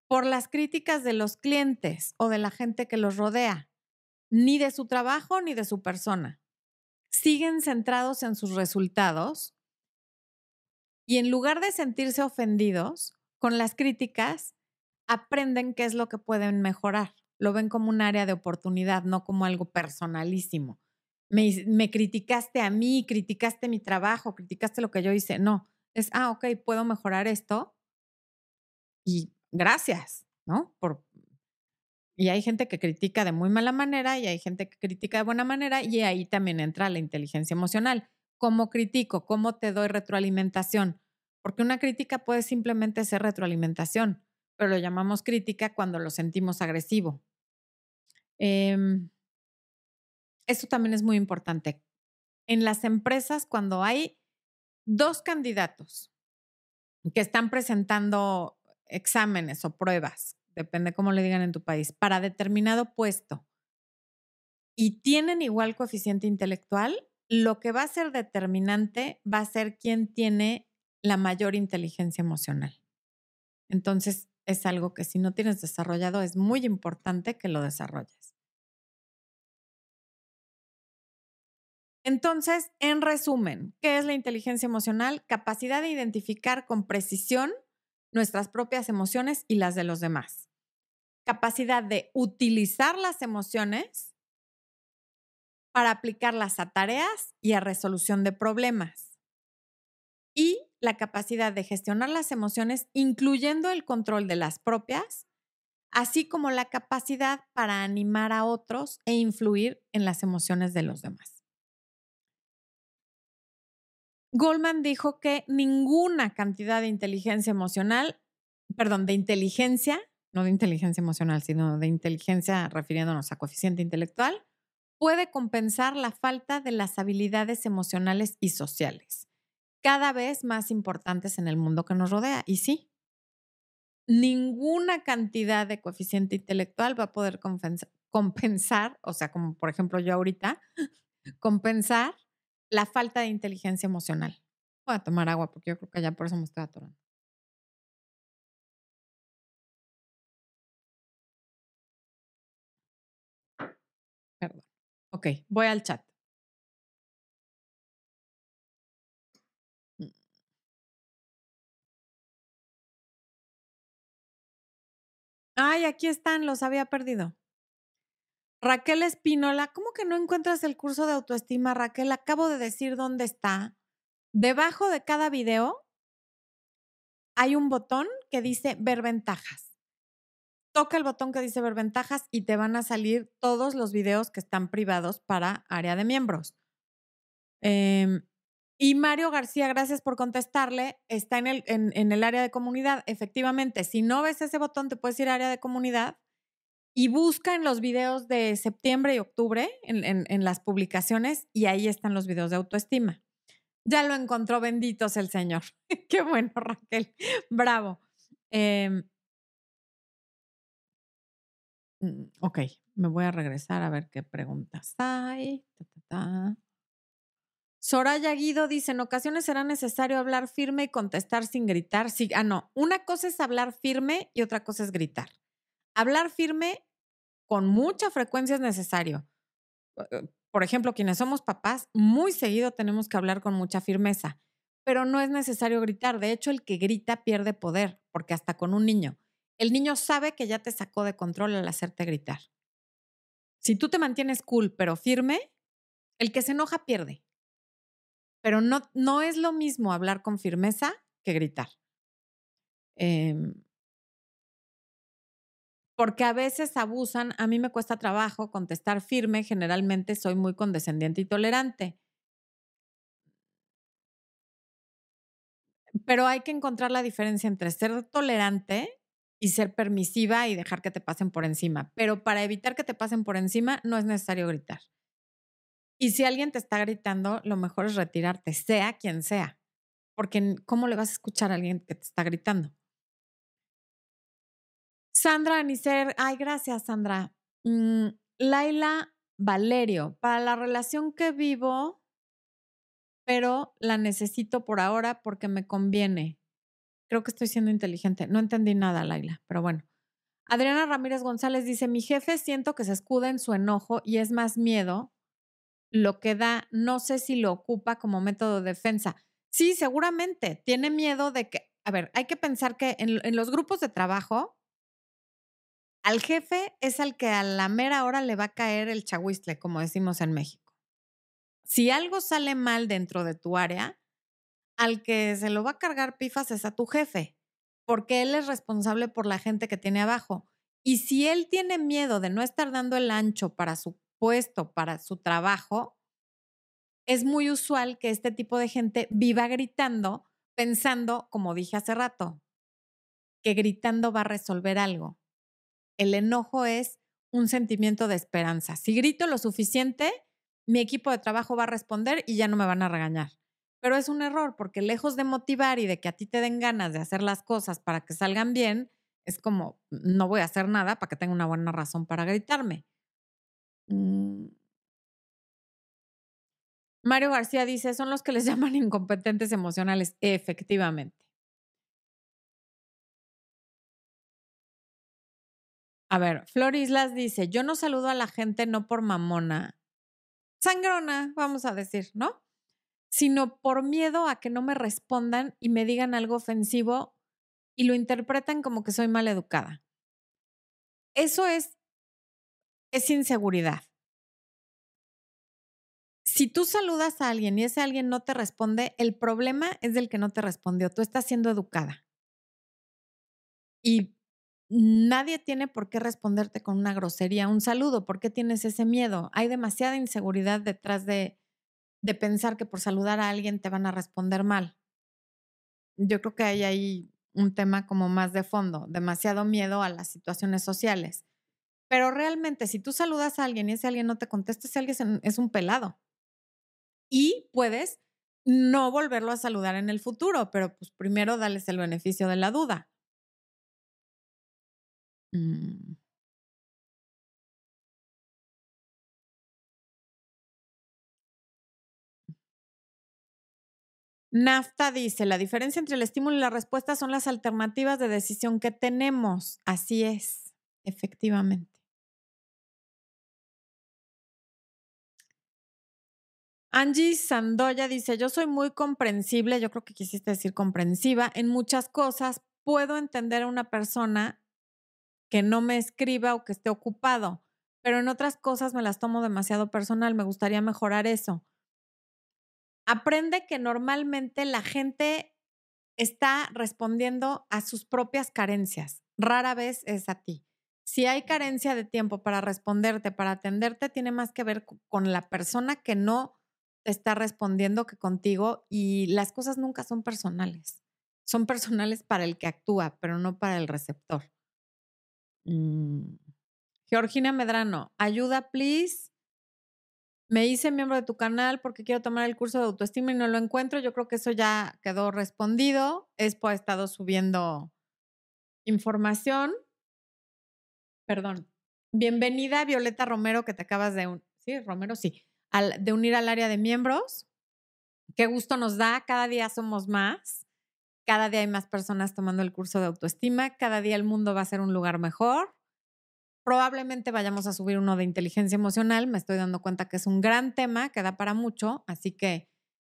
por las críticas de los clientes o de la gente que los rodea, ni de su trabajo ni de su persona. Siguen centrados en sus resultados y en lugar de sentirse ofendidos con las críticas, aprenden qué es lo que pueden mejorar. Lo ven como un área de oportunidad, no como algo personalísimo me, criticaste a mí, criticaste mi trabajo, criticaste lo que yo hice. No, es, ah, ok, puedo mejorar esto y gracias, ¿no? Por, y hay gente que critica de muy mala manera y hay gente que critica de buena manera y ahí también entra la inteligencia emocional. ¿Cómo critico? ¿Cómo te doy retroalimentación? Porque una crítica puede simplemente ser retroalimentación, pero lo llamamos crítica cuando lo sentimos agresivo. Eh, esto también es muy importante. En las empresas, cuando hay dos candidatos que están presentando exámenes o pruebas, depende cómo le digan en tu país, para determinado puesto y tienen igual coeficiente intelectual, lo que va a ser determinante va a ser quién tiene la mayor inteligencia emocional. Entonces, es algo que si no tienes desarrollado, es muy importante que lo desarrolles. Entonces, en resumen, ¿qué es la inteligencia emocional? Capacidad de identificar con precisión nuestras propias emociones y las de los demás. Capacidad de utilizar las emociones para aplicarlas a tareas y a resolución de problemas. Y la capacidad de gestionar las emociones, incluyendo el control de las propias, así como la capacidad para animar a otros e influir en las emociones de los demás. Goldman dijo que ninguna cantidad de inteligencia emocional, perdón, de inteligencia, no de inteligencia emocional, sino de inteligencia refiriéndonos a coeficiente intelectual, puede compensar la falta de las habilidades emocionales y sociales, cada vez más importantes en el mundo que nos rodea. Y sí, ninguna cantidad de coeficiente intelectual va a poder compensar, o sea, como por ejemplo yo ahorita, compensar la falta de inteligencia emocional. Voy a tomar agua porque yo creo que ya por eso me estoy atorando. Perdón. Ok, voy al chat. Ay, aquí están, los había perdido. Raquel Espínola, ¿cómo que no encuentras el curso de autoestima, Raquel? Acabo de decir dónde está. Debajo de cada video hay un botón que dice ver ventajas. Toca el botón que dice ver ventajas y te van a salir todos los videos que están privados para área de miembros. Em, y Mario García, gracias por contestarle, está en el, en, el área de comunidad. Efectivamente, si no ves ese botón, te puedes ir a área de comunidad y busca en los videos de septiembre y octubre, en, las publicaciones, y ahí están los videos de autoestima. Ya lo encontró, benditos el Señor. Qué bueno, Raquel. Bravo. Em, mm, ok, me voy a regresar a ver qué preguntas hay. Soraya Guido dice, en ocasiones será necesario hablar firme y contestar sin gritar. Ah, no, una cosa es hablar firme y otra cosa es gritar. Hablar firme con mucha frecuencia es necesario. Eh, por ejemplo, quienes somos papás, muy seguido tenemos que hablar con mucha firmeza, pero no es necesario gritar. De hecho, el que grita pierde poder, porque hasta con un niño, el niño sabe que ya te sacó de control al hacerte gritar. Si tú te mantienes cool pero firme, el que se enoja pierde pero no, no es lo mismo hablar con firmeza que gritar. Em porque a veces abusan, a mí me cuesta trabajo contestar firme, generalmente soy muy condescendiente y tolerante. Pero hay que encontrar la diferencia entre ser tolerante y ser permisiva y dejar que te pasen por encima. Pero para evitar que te pasen por encima no es necesario gritar. Y si alguien te está gritando, lo mejor es retirarte, sea quien sea, porque ¿cómo le vas a escuchar a alguien que te está gritando? Sandra Anicer, ay, gracias, Sandra. Mm, Laila Valerio, para la relación que vivo, pero la necesito por ahora porque me conviene. Creo que estoy siendo inteligente. No entendí nada, Laila, pero bueno. Adriana Ramírez González dice, mi jefe siento que se escuda en su enojo y es más miedo lo que da, no sé si lo ocupa como método de defensa. Sí, seguramente, tiene miedo de que, a ver, hay que pensar que en, los grupos de trabajo, al jefe es al que a la mera hora le va a caer el chahuistle, como decimos en México. Si algo sale mal dentro de tu área, al que se lo va a cargar pifas es a tu jefe, porque él es responsable por la gente que tiene abajo. Y si él tiene miedo de no estar dando el ancho para su puesto para su trabajo, es muy usual que este tipo de gente viva gritando, pensando, como dije hace rato, que gritando va a resolver algo. El enojo es un sentimiento de esperanza. Si grito lo suficiente, mi equipo de trabajo va a responder y ya no me van a regañar. Pero es un error porque lejos de motivar y de que a ti te den ganas de hacer las cosas para que salgan bien, es como, no voy a hacer nada para que tenga una buena razón para gritarme. Mm. Mario García dice, son los que les llaman incompetentes emocionales. Efectivamente. A ver, Flor Islas dice, yo no saludo a la gente no por mamona, sangrona, vamos a decir, ¿no? Sino por miedo a que no me respondan y me digan algo ofensivo y lo interpretan como que soy mal educada. Eso es es inseguridad. Si tú saludas a alguien y ese alguien no te responde, el problema es del que no te respondió. Tú estás siendo educada. Y nadie tiene por qué responderte con una grosería, un saludo. ¿Por qué tienes ese miedo? Hay demasiada inseguridad detrás de, de pensar que por saludar a alguien te van a responder mal. Yo creo que hay ahí un tema como más de fondo, demasiado miedo a las situaciones sociales. Pero realmente, si tú saludas a alguien y ese alguien no te contesta, ese alguien es un pelado. Y puedes no volverlo a saludar en el futuro, pero pues primero dales el beneficio de la duda. Mm. NAFTA dice, la diferencia entre el estímulo y la respuesta son las alternativas de decisión que tenemos. Así es, efectivamente. Angie Sandoya dice, yo soy muy comprensible, yo creo que quisiste decir comprensiva, en muchas cosas puedo entender a una persona que no me escriba o que esté ocupado, pero en otras cosas me las tomo demasiado personal, me gustaría mejorar eso aprende que normalmente la gente está respondiendo a sus propias carencias, rara vez es a ti. Si hay carencia de tiempo para responderte, para atenderte, tiene más que ver con la persona que no te está respondiendo que contigo y las cosas nunca son personales. Son personales para el que actúa, pero no para el receptor. Mm. Georgina Medrano, ayuda, please me hice miembro de tu canal porque quiero tomar el curso de autoestima y no lo encuentro. Yo creo que eso ya quedó respondido. Expo ha estado subiendo información. Perdón. Bienvenida, Violeta Romero, que te acabas de... Un... Sí, Romero, sí. de unir al área de miembros. Qué gusto nos da. Cada día somos más. Cada día hay más personas tomando el curso de autoestima. Cada día el mundo va a ser un lugar mejor. Probablemente vayamos a subir uno de inteligencia emocional. Me estoy dando cuenta que es un gran tema que da para mucho, así que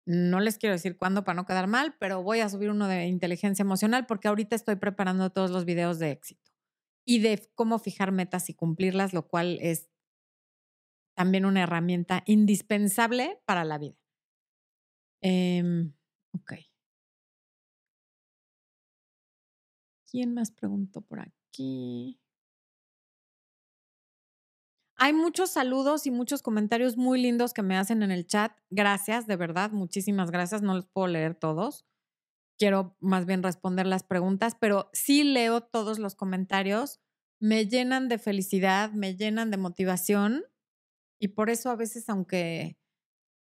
no les quiero decir cuándo para no quedar mal, pero voy a subir uno de inteligencia emocional porque ahorita estoy preparando todos los videos de éxito y de cómo fijar metas y cumplirlas, lo cual es también una herramienta indispensable para la vida. Em, ok. ¿Quién más preguntó por aquí? Hay muchos saludos y muchos comentarios muy lindos que me hacen en el chat. Gracias, de verdad, muchísimas gracias. No los puedo leer todos. Quiero más bien responder las preguntas, pero sí leo todos los comentarios. Me llenan de felicidad, me llenan de motivación y por eso a veces, aunque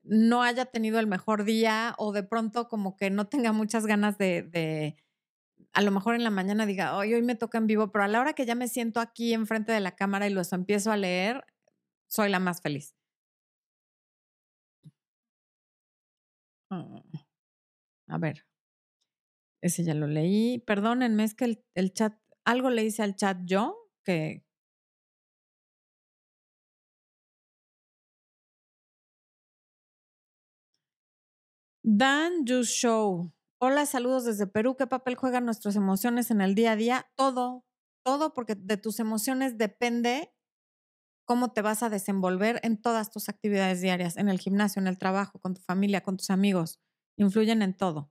no haya tenido el mejor día o de pronto como que no tenga muchas ganas de, de a lo mejor en la mañana diga, hoy, hoy me toca en vivo, pero a la hora que ya me siento aquí enfrente de la cámara y los empiezo a leer, soy la más feliz. Ah, a ver, ese ya lo leí. Perdónenme, es que el, el chat, algo le hice al chat yo que... Dan You Show. Hola, saludos desde Perú. ¿Qué papel juegan nuestras emociones en el día a día? Todo, todo, porque de tus emociones depende cómo te vas a desenvolver en todas tus actividades diarias, en el gimnasio, en el trabajo, con tu familia, con tus amigos. Influyen en todo.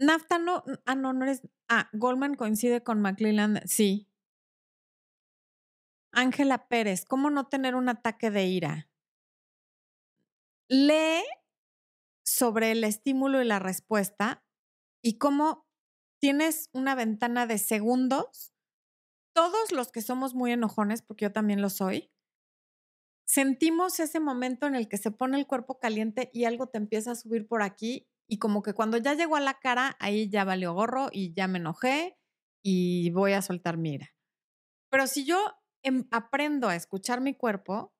Nafta no, ah, no, no eres, ah, Goldman coincide con McClellan, sí. Ángela Pérez, ¿cómo no tener un ataque de ira? Lee sobre el estímulo y la respuesta y cómo tienes una ventana de segundos. Todos los que somos muy enojones, porque yo también lo soy, sentimos ese momento en el que se pone el cuerpo caliente y algo te empieza a subir por aquí y como que cuando ya llegó a la cara, ahí ya valió gorro y ya me enojé y voy a soltar mi ira. Pero si yo em, aprendo a escuchar mi cuerpo,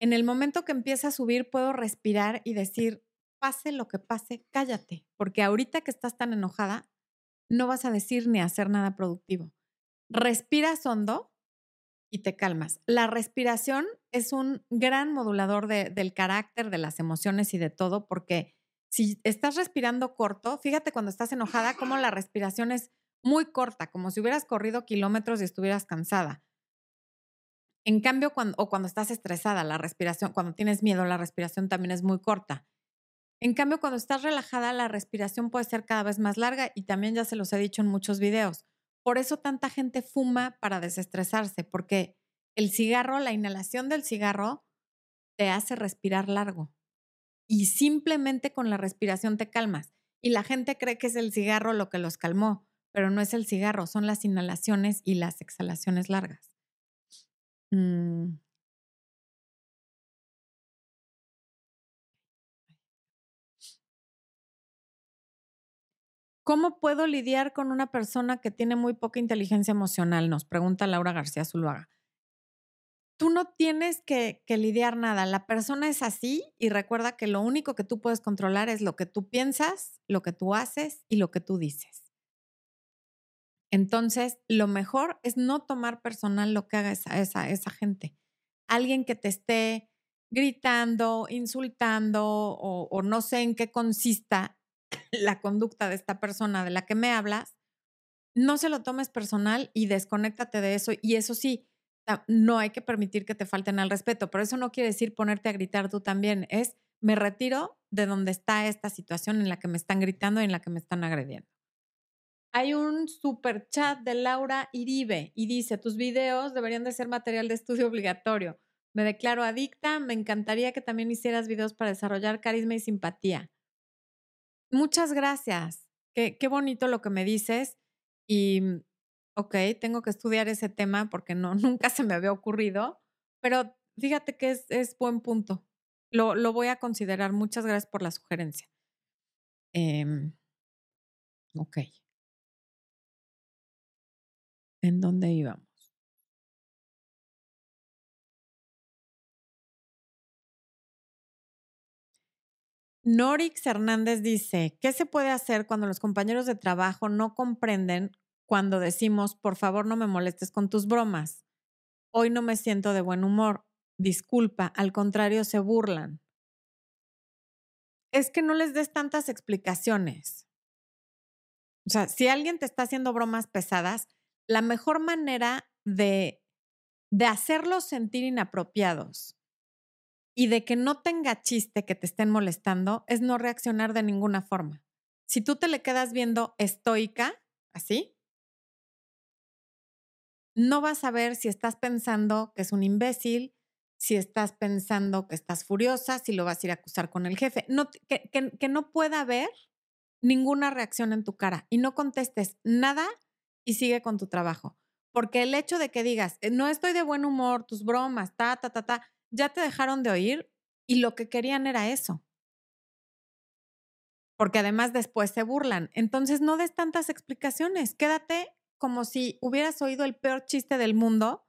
en el momento que empieza a subir, puedo respirar y decir, pase lo que pase, cállate, porque ahorita que estás tan enojada, no vas a decir ni hacer nada productivo. Respiras hondo y te calmas. La respiración es un gran modulador del carácter, de las emociones y de todo, porque si estás respirando corto, fíjate cuando estás enojada, cómo la respiración es muy corta, como si hubieras corrido kilómetros y estuvieras cansada. En cambio, cuando, o cuando estás estresada, la respiración, cuando tienes miedo, la respiración también es muy corta. En cambio, cuando estás relajada, la respiración puede ser cada vez más larga y también ya se los he dicho en muchos videos. Por eso tanta gente fuma para desestresarse, porque el cigarro, la inhalación del cigarro, te hace respirar largo. Y simplemente con la respiración te calmas. Y la gente cree que es el cigarro lo que los calmó, pero no es el cigarro, son las inhalaciones y las exhalaciones largas. Mm. ¿Cómo puedo lidiar con una persona que tiene muy poca inteligencia emocional? Nos pregunta Laura García Zuluaga. Tú no tienes que, lidiar nada. La persona es así y recuerda que lo único que tú puedes controlar es lo que tú piensas, lo que tú haces y lo que tú dices. Entonces, lo mejor es no tomar personal lo que haga esa, esa, gente. Alguien que te esté gritando, insultando o, o no sé en qué consista la conducta de esta persona de la que me hablas, no se lo tomes personal y desconéctate de eso. Y eso sí, no hay que permitir que te falten al respeto, pero eso no quiere decir ponerte a gritar tú también, es me retiro de donde está esta situación en la que me están gritando y en la que me están agrediendo. Hay un super chat de Laura Iribe y dice, tus videos deberían de ser material de estudio obligatorio. Me declaro adicta, me encantaría que también hicieras videos para desarrollar carisma y simpatía. Muchas gracias. Qué, qué bonito lo que me dices. Y, mm, ok, tengo que estudiar ese tema porque no, nunca se me había ocurrido, pero fíjate que es, es buen punto. Lo, lo, voy a considerar. Muchas gracias por la sugerencia. Eh, ok. ¿En dónde íbamos? Norix Hernández dice, ¿qué se puede hacer cuando los compañeros de trabajo no comprenden cuando decimos, por favor no me molestes con tus bromas? Hoy no me siento de buen humor. Disculpa, al contrario, se burlan. Es que no les des tantas explicaciones. O sea, si alguien te está haciendo bromas pesadas, la mejor manera de, de hacerlos sentir inapropiados y de que no tenga chiste que te estén molestando es no reaccionar de ninguna forma. Si tú te le quedas viendo estoica, así, no vas a ver si estás pensando que es un imbécil, si estás pensando que estás furiosa, si lo vas a ir a acusar con el jefe. No, que, que no pueda haber ninguna reacción en tu cara y no contestes nada y sigue con tu trabajo. Porque el hecho de que digas, eh, no estoy de buen humor, tus bromas, ta, ta, ta, ta, ya te dejaron de oír y lo que querían era eso. Porque además después se burlan. Entonces no des tantas explicaciones. Quédate como si hubieras oído el peor chiste del mundo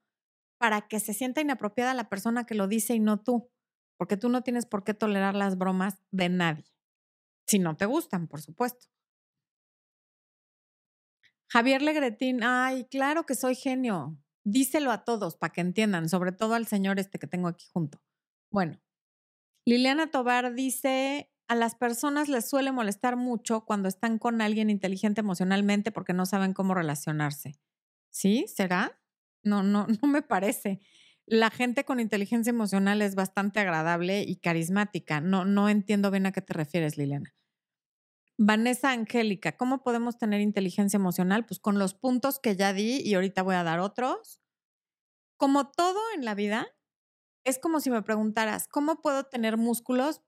para que se sienta inapropiada la persona que lo dice y no tú. Porque tú no tienes por qué tolerar las bromas de nadie. Si no te gustan, por supuesto. Javier Legretín, ay, claro que soy genio. Díselo a todos para que entiendan, sobre todo al señor este que tengo aquí junto. Bueno, Liliana Tobar dice, a las personas les suele molestar mucho cuando están con alguien inteligente emocionalmente porque no saben cómo relacionarse. ¿Sí? ¿Será? No, no, no me parece. La gente con inteligencia emocional es bastante agradable y carismática. No, no entiendo bien a qué te refieres, Liliana. Vanessa Angélica, ¿cómo podemos tener inteligencia emocional? Pues con los puntos que ya di y ahorita voy a dar otros. Como todo en la vida, es como si me preguntaras, ¿cómo puedo tener músculos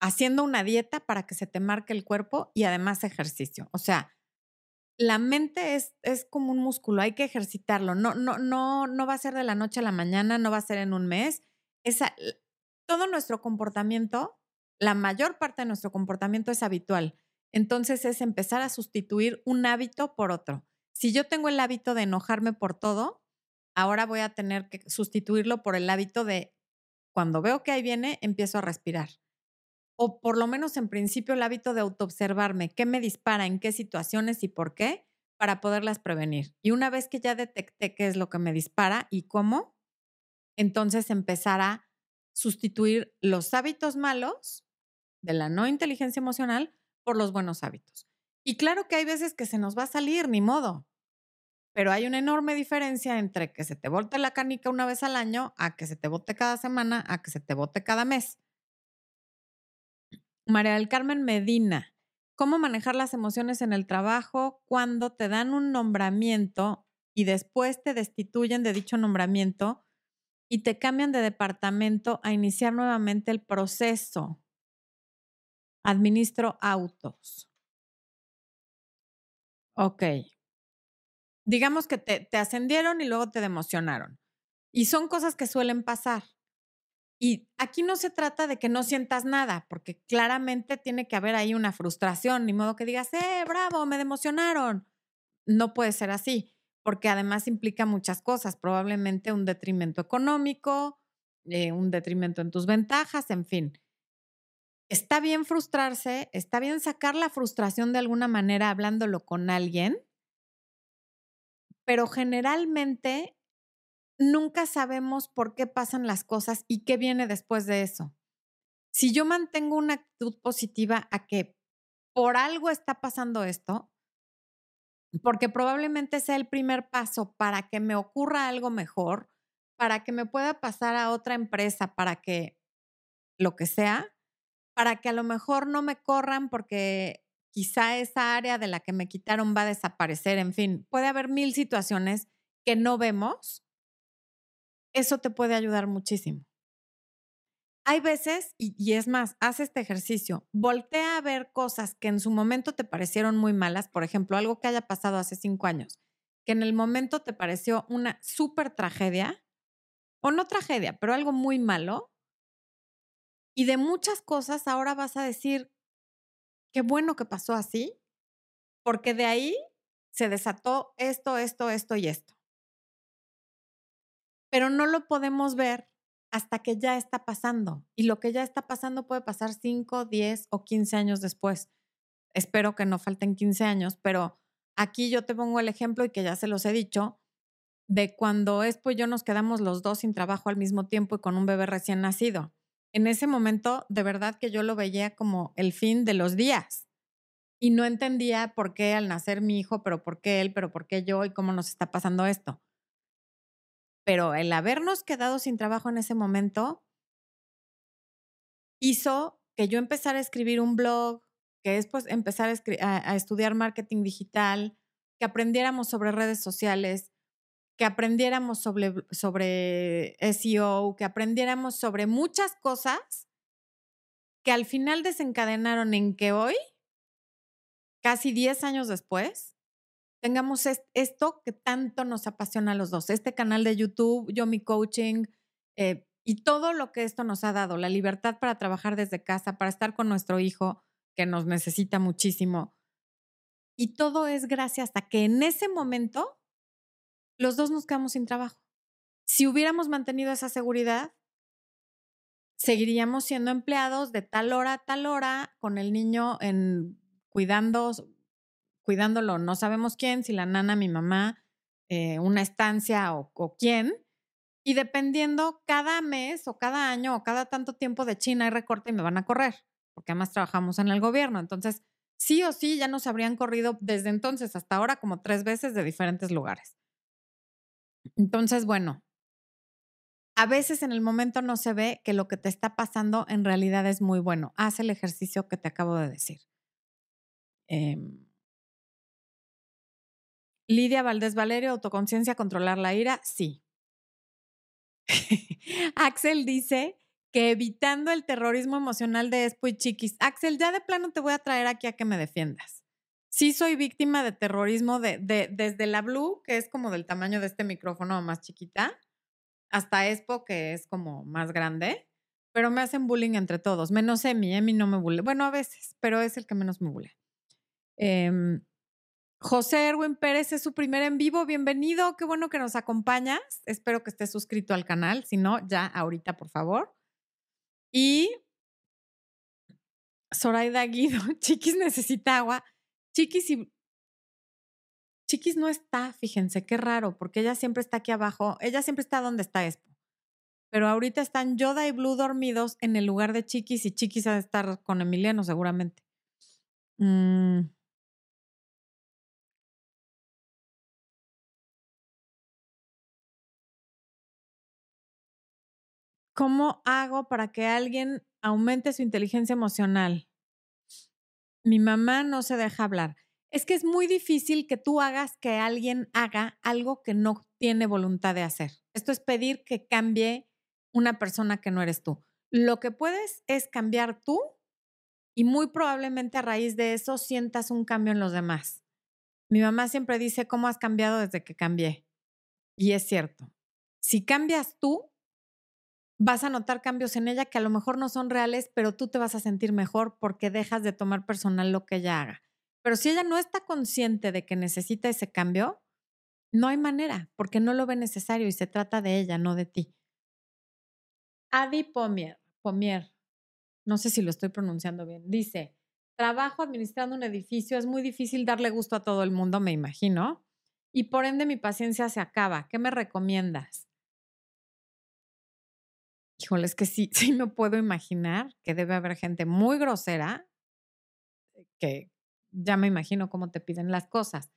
haciendo una dieta para que se te marque el cuerpo y además ejercicio? O sea, la mente es, es como un músculo, hay que ejercitarlo. No, no, no, no va a ser de la noche a la mañana, no va a ser en un mes. Esa, todo nuestro comportamiento la mayor parte de nuestro comportamiento es habitual. Entonces es empezar a sustituir un hábito por otro. Si yo tengo el hábito de enojarme por todo, ahora voy a tener que sustituirlo por el hábito de cuando veo que ahí viene, empiezo a respirar. O por lo menos en principio el hábito de autoobservarme, qué me dispara, en qué situaciones y por qué, para poderlas prevenir. Y una vez que ya detecté qué es lo que me dispara y cómo, entonces empezar a sustituir los hábitos malos de la no inteligencia emocional por los buenos hábitos. Y claro que hay veces que se nos va a salir, ni modo, pero hay una enorme diferencia entre que se te bote la canica una vez al año a que se te bote cada semana, a que se te bote cada mes. María del Carmen Medina, ¿cómo manejar las emociones en el trabajo cuando te dan un nombramiento y después te destituyen de dicho nombramiento y te cambian de departamento a iniciar nuevamente el proceso? Administro autos. Ok. Digamos que te, ascendieron y luego te democionaron. Y son cosas que suelen pasar. Y aquí no se trata de que no sientas nada, porque claramente tiene que haber ahí una frustración, ni modo que digas, eh, bravo, me democionaron. No puede ser así, porque además implica muchas cosas, probablemente un detrimento económico, eh, un detrimento en tus ventajas, en fin. Está bien frustrarse, está bien sacar la frustración de alguna manera hablándolo con alguien, pero generalmente nunca sabemos por qué pasan las cosas y qué viene después de eso. Si yo mantengo una actitud positiva a que por algo está pasando esto, porque probablemente sea el primer paso para que me ocurra algo mejor, para que me pueda pasar a otra empresa, para que lo que sea, para que a lo mejor no me corran porque quizá esa área de la que me quitaron va a desaparecer, en fin, puede haber mil situaciones que no vemos eso te puede ayudar muchísimo. Hay veces, y, es más, haz este ejercicio, voltea a ver cosas que en su momento te parecieron muy malas, por ejemplo, algo que haya pasado hace cinco años, que en el momento te pareció una súper tragedia, o no tragedia, pero algo muy malo, y de muchas cosas ahora vas a decir, qué bueno que pasó así, porque de ahí se desató esto, esto, esto y esto pero no lo podemos ver hasta que ya está pasando. Y lo que ya está pasando puede pasar 5, 10 o 15 años después. Espero que no falten 15 años, pero aquí yo te pongo el ejemplo y que ya se los he dicho, de cuando Espo y yo nos quedamos los dos sin trabajo al mismo tiempo y con un bebé recién nacido. En ese momento, de verdad que yo lo veía como el fin de los días. Y no entendía por qué al nacer mi hijo, pero por qué él, pero por qué yo y cómo nos está pasando esto pero el habernos quedado sin trabajo en ese momento hizo que yo empezara a escribir un blog, que después empezar a, estudiar marketing digital, que aprendiéramos sobre redes sociales, que aprendiéramos sobre, sobre SEO, que aprendiéramos sobre muchas cosas que al final desencadenaron en que hoy, casi 10 años después, tengamos esto que tanto nos apasiona a los dos, este canal de YouTube, yo mi coaching eh, y todo lo que esto nos ha dado, la libertad para trabajar desde casa, para estar con nuestro hijo que nos necesita muchísimo. Y todo es gracias a que en ese momento los dos nos quedamos sin trabajo. Si hubiéramos mantenido esa seguridad, seguiríamos siendo empleados de tal hora a tal hora con el niño en cuidando cuidándolo, no sabemos quién, si la nana, mi mamá, eh, una estancia o, o quién. Y dependiendo cada mes o cada año o cada tanto tiempo de China hay recorte y me van a correr, porque además trabajamos en el gobierno. Entonces, sí o sí ya nos habrían corrido desde entonces hasta ahora como tres veces de diferentes lugares. Entonces, bueno, a veces en el momento no se ve que lo que te está pasando en realidad es muy bueno. Haz el ejercicio que te acabo de decir. Eh, Lidia Valdés Valerio, autoconciencia, controlar la ira, sí. Axel dice que evitando el terrorismo emocional de Espo y Chiquis. Axel, ya de plano te voy a traer aquí a que me defiendas. Sí soy víctima de terrorismo de, desde la Blue, que es como del tamaño de este micrófono más chiquita, hasta Espo, que es como más grande, pero me hacen bullying entre todos, menos Emi, Emi no me bullying. Bueno, a veces, pero es el que menos me bullying. Eh, José Erwin Pérez es su primer en vivo. Bienvenido, qué bueno que nos acompañas. Espero que estés suscrito al canal, si no, ya ahorita, por favor. Y Zoraida Guido, Chiquis necesita agua. Chiquis y Chiquis no está, fíjense, qué raro, porque ella siempre está aquí abajo. Ella siempre está donde está Expo. Pero ahorita están Yoda y Blue dormidos en el lugar de Chiquis y Chiquis ha de estar con Emiliano seguramente. Mm. ¿Cómo hago para que alguien aumente su inteligencia emocional? Mi mamá no se deja hablar. Es que es muy difícil que tú hagas que alguien haga algo que no tiene voluntad de hacer. Esto es pedir que cambie una persona que no eres tú. Lo que puedes es cambiar tú y muy probablemente a raíz de eso sientas un cambio en los demás. Mi mamá siempre dice, ¿cómo has cambiado desde que cambié? Y es cierto. Si cambias tú, vas a notar cambios en ella que a lo mejor no son reales, pero tú te vas a sentir mejor porque dejas de tomar personal lo que ella haga. Pero si ella no está consciente de que necesita ese cambio, no hay manera, porque no lo ve necesario y se trata de ella, no de ti. Adi Pomier, Pomier, no sé si lo estoy pronunciando bien, dice, trabajo administrando un edificio, es muy difícil darle gusto a todo el mundo, me imagino, y por ende mi paciencia se acaba. ¿Qué me recomiendas? Híjole, es que sí, sí me puedo imaginar que debe haber gente muy grosera eh, que ya me imagino cómo te piden las cosas.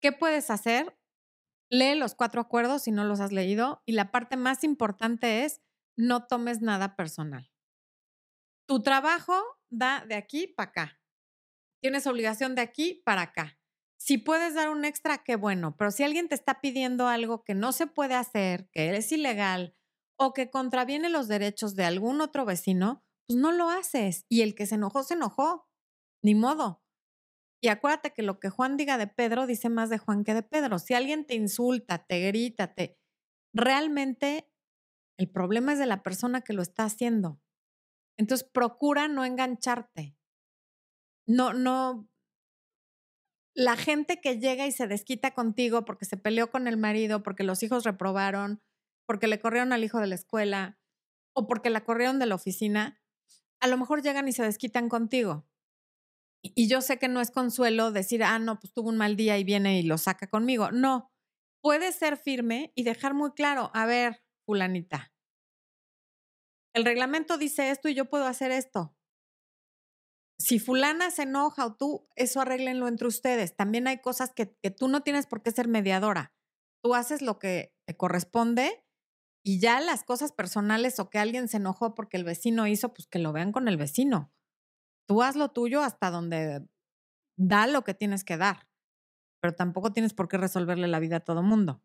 ¿Qué puedes hacer? Lee los cuatro acuerdos si no los has leído y la parte más importante es no tomes nada personal. Tu trabajo da de aquí para acá. Tienes obligación de aquí para acá. Si puedes dar un extra, qué bueno, pero si alguien te está pidiendo algo que no se puede hacer, que es ilegal o que contraviene los derechos de algún otro vecino, pues no lo haces. Y el que se enojó, se enojó. Ni modo. Y acuérdate que lo que Juan diga de Pedro dice más de Juan que de Pedro. Si alguien te insulta, te grita, te... Realmente el problema es de la persona que lo está haciendo. Entonces procura no engancharte. No, no. La gente que llega y se desquita contigo porque se peleó con el marido, porque los hijos reprobaron, porque le corrieron al hijo de la escuela o porque la corrieron de la oficina, a lo mejor llegan y se desquitan contigo. Y yo sé que no es consuelo decir, ah, no, pues tuvo un mal día y viene y lo saca conmigo. No, puedes ser firme y dejar muy claro, a ver, fulanita, el reglamento dice esto y yo puedo hacer esto. Si fulana se enoja o tú, eso arréglenlo entre ustedes. También hay cosas que, que tú no tienes por qué ser mediadora. Tú haces lo que te corresponde y ya las cosas personales o que alguien se enojó porque el vecino hizo, pues que lo vean con el vecino. Tú haz lo tuyo hasta donde da lo que tienes que dar, pero tampoco tienes por qué resolverle la vida a todo mundo.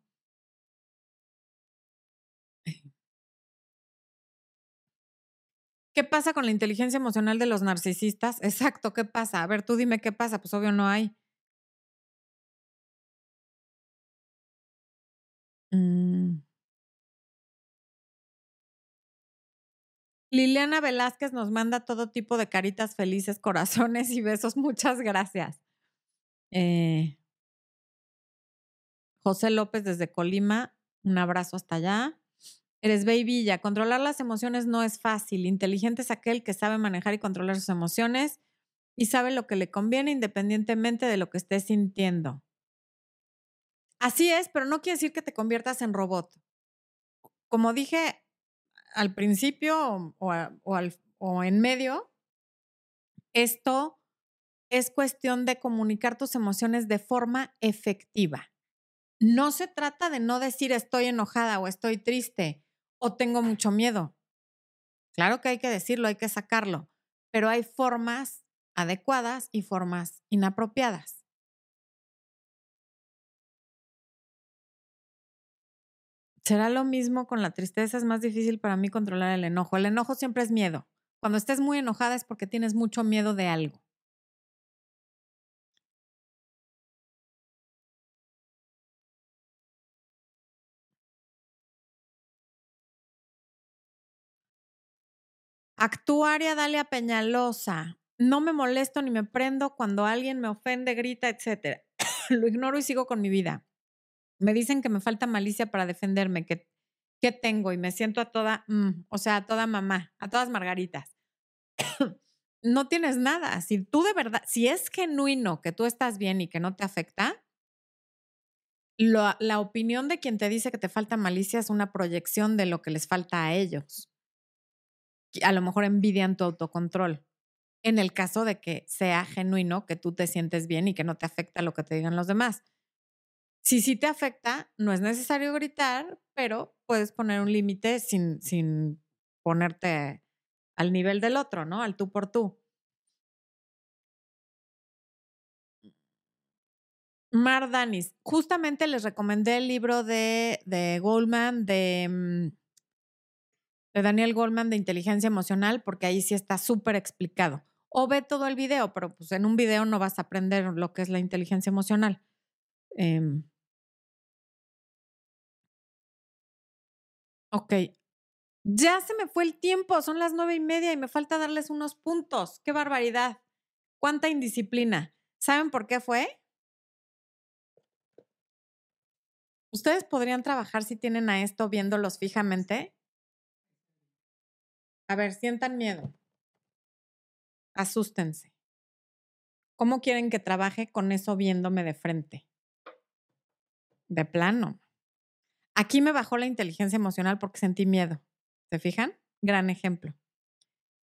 ¿Qué pasa con la inteligencia emocional de los narcisistas? Exacto, ¿qué pasa? A ver, tú dime qué pasa, pues obvio no hay. Mm. Liliana Velázquez nos manda todo tipo de caritas felices, corazones y besos. Muchas gracias. Eh, José López desde Colima, un abrazo hasta allá. Eres baby ya. Controlar las emociones no es fácil. Inteligente es aquel que sabe manejar y controlar sus emociones y sabe lo que le conviene independientemente de lo que esté sintiendo. Así es, pero no quiere decir que te conviertas en robot. Como dije al principio o, o en medio, esto es cuestión de comunicar tus emociones de forma efectiva. No se trata de no decir estoy enojada o estoy triste o tengo mucho miedo. Claro que hay que decirlo, hay que sacarlo, pero hay formas adecuadas y formas inapropiadas. Será lo mismo con la tristeza, es más difícil para mí controlar el enojo. El enojo siempre es miedo. Cuando estés muy enojada es porque tienes mucho miedo de algo. Actuaria Dalia Peñalosa. No me molesto ni me prendo cuando alguien me ofende, grita, etc. Lo ignoro y sigo con mi vida me dicen que me falta malicia para defenderme, que, ¿qué tengo? Y me siento a toda, mm, o sea, a toda mamá, a todas margaritas. no tienes nada. Si tú de verdad, si es genuino que tú estás bien y que no te afecta, la opinión de quien te dice que te falta malicia es una proyección de lo que les falta a ellos. A lo mejor envidian tu autocontrol. En el caso de que sea genuino, que tú te sientes bien y que no te afecta lo que te digan los demás. Si sí te afecta, no es necesario gritar, pero puedes poner un límite sin, sin ponerte al nivel del otro, ¿no? Al tú por tú. Mar Danis, justamente les recomendé el libro de, de Goldman, de, mm, de Daniel Goldman de inteligencia emocional, porque ahí sí está súper explicado. O ve todo el video, pero pues en un video no vas a aprender lo que es la inteligencia emocional. Em. Ok. Ya se me fue el tiempo, son las nueve y media y me falta darles unos puntos. ¡Qué barbaridad! ¡Cuánta indisciplina! ¿Saben por qué fue? ¿Ustedes podrían trabajar si tienen a esto viéndolos fijamente? A ver, sientan miedo. Asústense. ¿Cómo quieren que trabaje con eso viéndome de frente? De plano. Aquí me bajó la inteligencia emocional porque sentí miedo. ¿Se fijan? Gran ejemplo.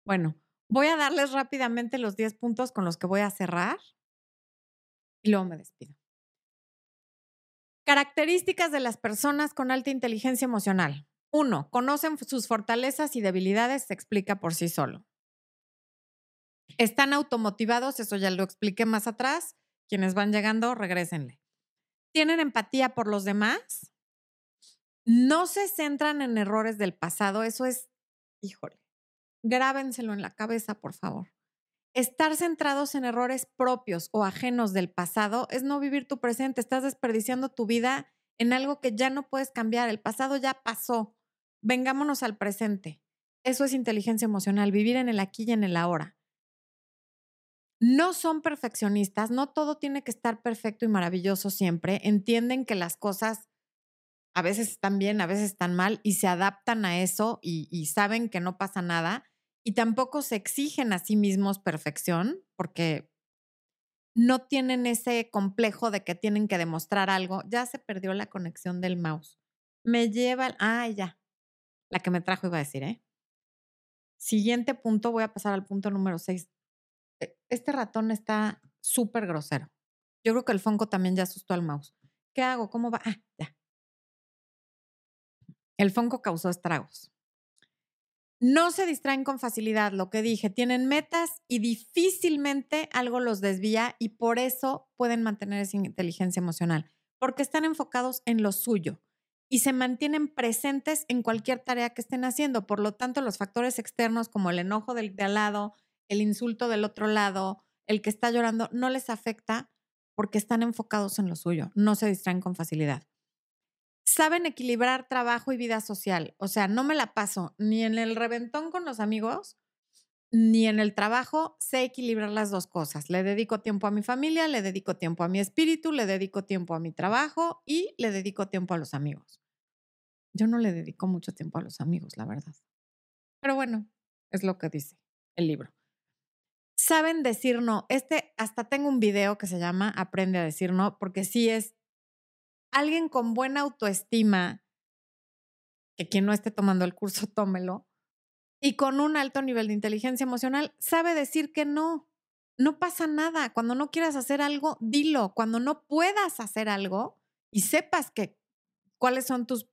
Bueno, voy a darles rápidamente los 10 puntos con los que voy a cerrar y luego me despido. Características de las personas con alta inteligencia emocional. Uno, conocen sus fortalezas y debilidades, se explica por sí solo. Están automotivados, eso ya lo expliqué más atrás. Quienes van llegando, regrésenle. Tienen empatía por los demás. No se centran en errores del pasado, eso es, híjole, grábenselo en la cabeza, por favor. Estar centrados en errores propios o ajenos del pasado es no vivir tu presente. Estás desperdiciando tu vida en algo que ya no puedes cambiar. El pasado ya pasó. Vengámonos al presente. Eso es inteligencia emocional, vivir en el aquí y en el ahora. No son perfeccionistas, no todo tiene que estar perfecto y maravilloso siempre. Entienden que las cosas a veces están bien, a veces están mal y se adaptan a eso y, saben que no pasa nada y tampoco se exigen a sí mismos perfección porque no tienen ese complejo de que tienen que demostrar algo. Ya se perdió la conexión del mouse. Me lleva, ah, ya, la que me trajo iba a decir, ¿eh? Siguiente punto, voy a pasar al punto número 6. E, este ratón está súper grosero. Yo creo que el Fonco también ya asustó al mouse. ¿Qué hago? ¿Cómo va? Ah, ya. El Fonco causó estragos. No se distraen con facilidad, lo que dije, tienen metas y difícilmente algo los desvía y por eso pueden mantener esa inteligencia emocional, porque están enfocados en lo suyo y se mantienen presentes en cualquier tarea que estén haciendo. Por lo tanto, los factores externos como el enojo del de al lado, el insulto del otro lado, el que está llorando, no les afecta porque están enfocados en lo suyo, no se distraen con facilidad saben equilibrar trabajo y vida social. O sea, no me la paso ni en el reventón con los amigos, ni en el trabajo. Sé equilibrar las dos cosas. Le dedico tiempo a mi familia, le dedico tiempo a mi espíritu, le dedico tiempo a mi trabajo y le dedico tiempo a los amigos. Yo no le dedico mucho tiempo a los amigos, la verdad. Pero bueno, es lo que dice el libro. Saben decir no. Este, hasta tengo un video que se llama Aprende a decir no, porque sí es alguien con buena autoestima, que quien no esté tomando el curso, tómelo, y con un alto nivel de inteligencia emocional, sabe decir que no. No pasa nada. Cuando no quieras hacer algo, dilo. Cuando no puedas hacer algo y sepas que cuáles son tus,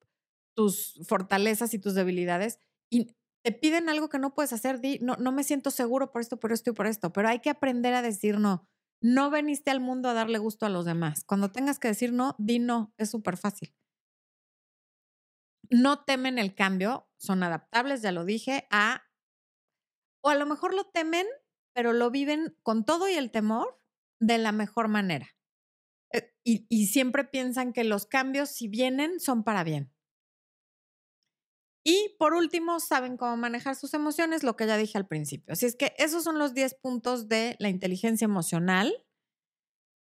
tus fortalezas y tus debilidades y te piden algo que no puedes hacer, di, no, no me siento seguro por esto, por esto y por esto, pero hay que aprender a decir no. No veniste al mundo a darle gusto a los demás. Cuando tengas que decir no, di no. Es súper fácil. No temen el cambio, son adaptables, ya lo dije, a... O a lo mejor lo temen, pero lo viven con todo y el temor de la mejor manera. Eh, y, y siempre piensan que los cambios, si vienen, son para bien. Y por último, saben cómo manejar sus emociones, lo que ya dije al principio. Así es que esos son los 10 puntos de la inteligencia emocional.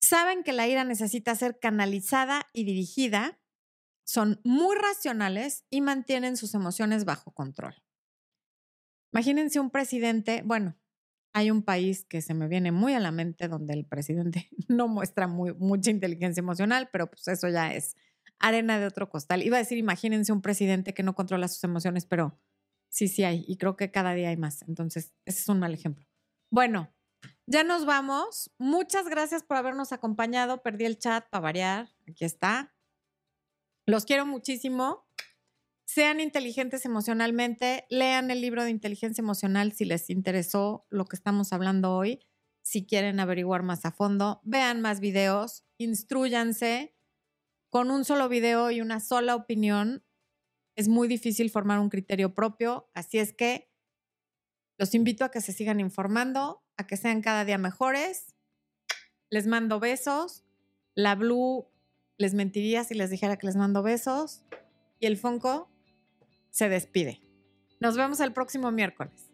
Saben que la ira necesita ser canalizada y dirigida. Son muy racionales y mantienen sus emociones bajo control. Imagínense un presidente, bueno, hay un país que se me viene muy a la mente donde el presidente no muestra mucha inteligencia emocional, pero pues eso ya es arena de otro costal. Iba a decir, imagínense un presidente que no controla sus emociones, pero sí, sí hay, y creo que cada día hay más. Entonces, ese es un mal ejemplo. Bueno, ya nos vamos. Muchas gracias por habernos acompañado. Perdí el chat para variar. Aquí está. Los quiero muchísimo. Sean inteligentes emocionalmente. Lean el libro de inteligencia emocional si les interesó lo que estamos hablando hoy. si quieren averiguar más a fondo, vean más videos, instruyanse. Con un solo video y una sola opinión es muy difícil formar un criterio propio, así es que los invito a que se sigan informando, a que sean cada día mejores. Les mando besos. La Blue les mentiría si les dijera que les mando besos. Y el Fonco se despide. Nos vemos el próximo miércoles.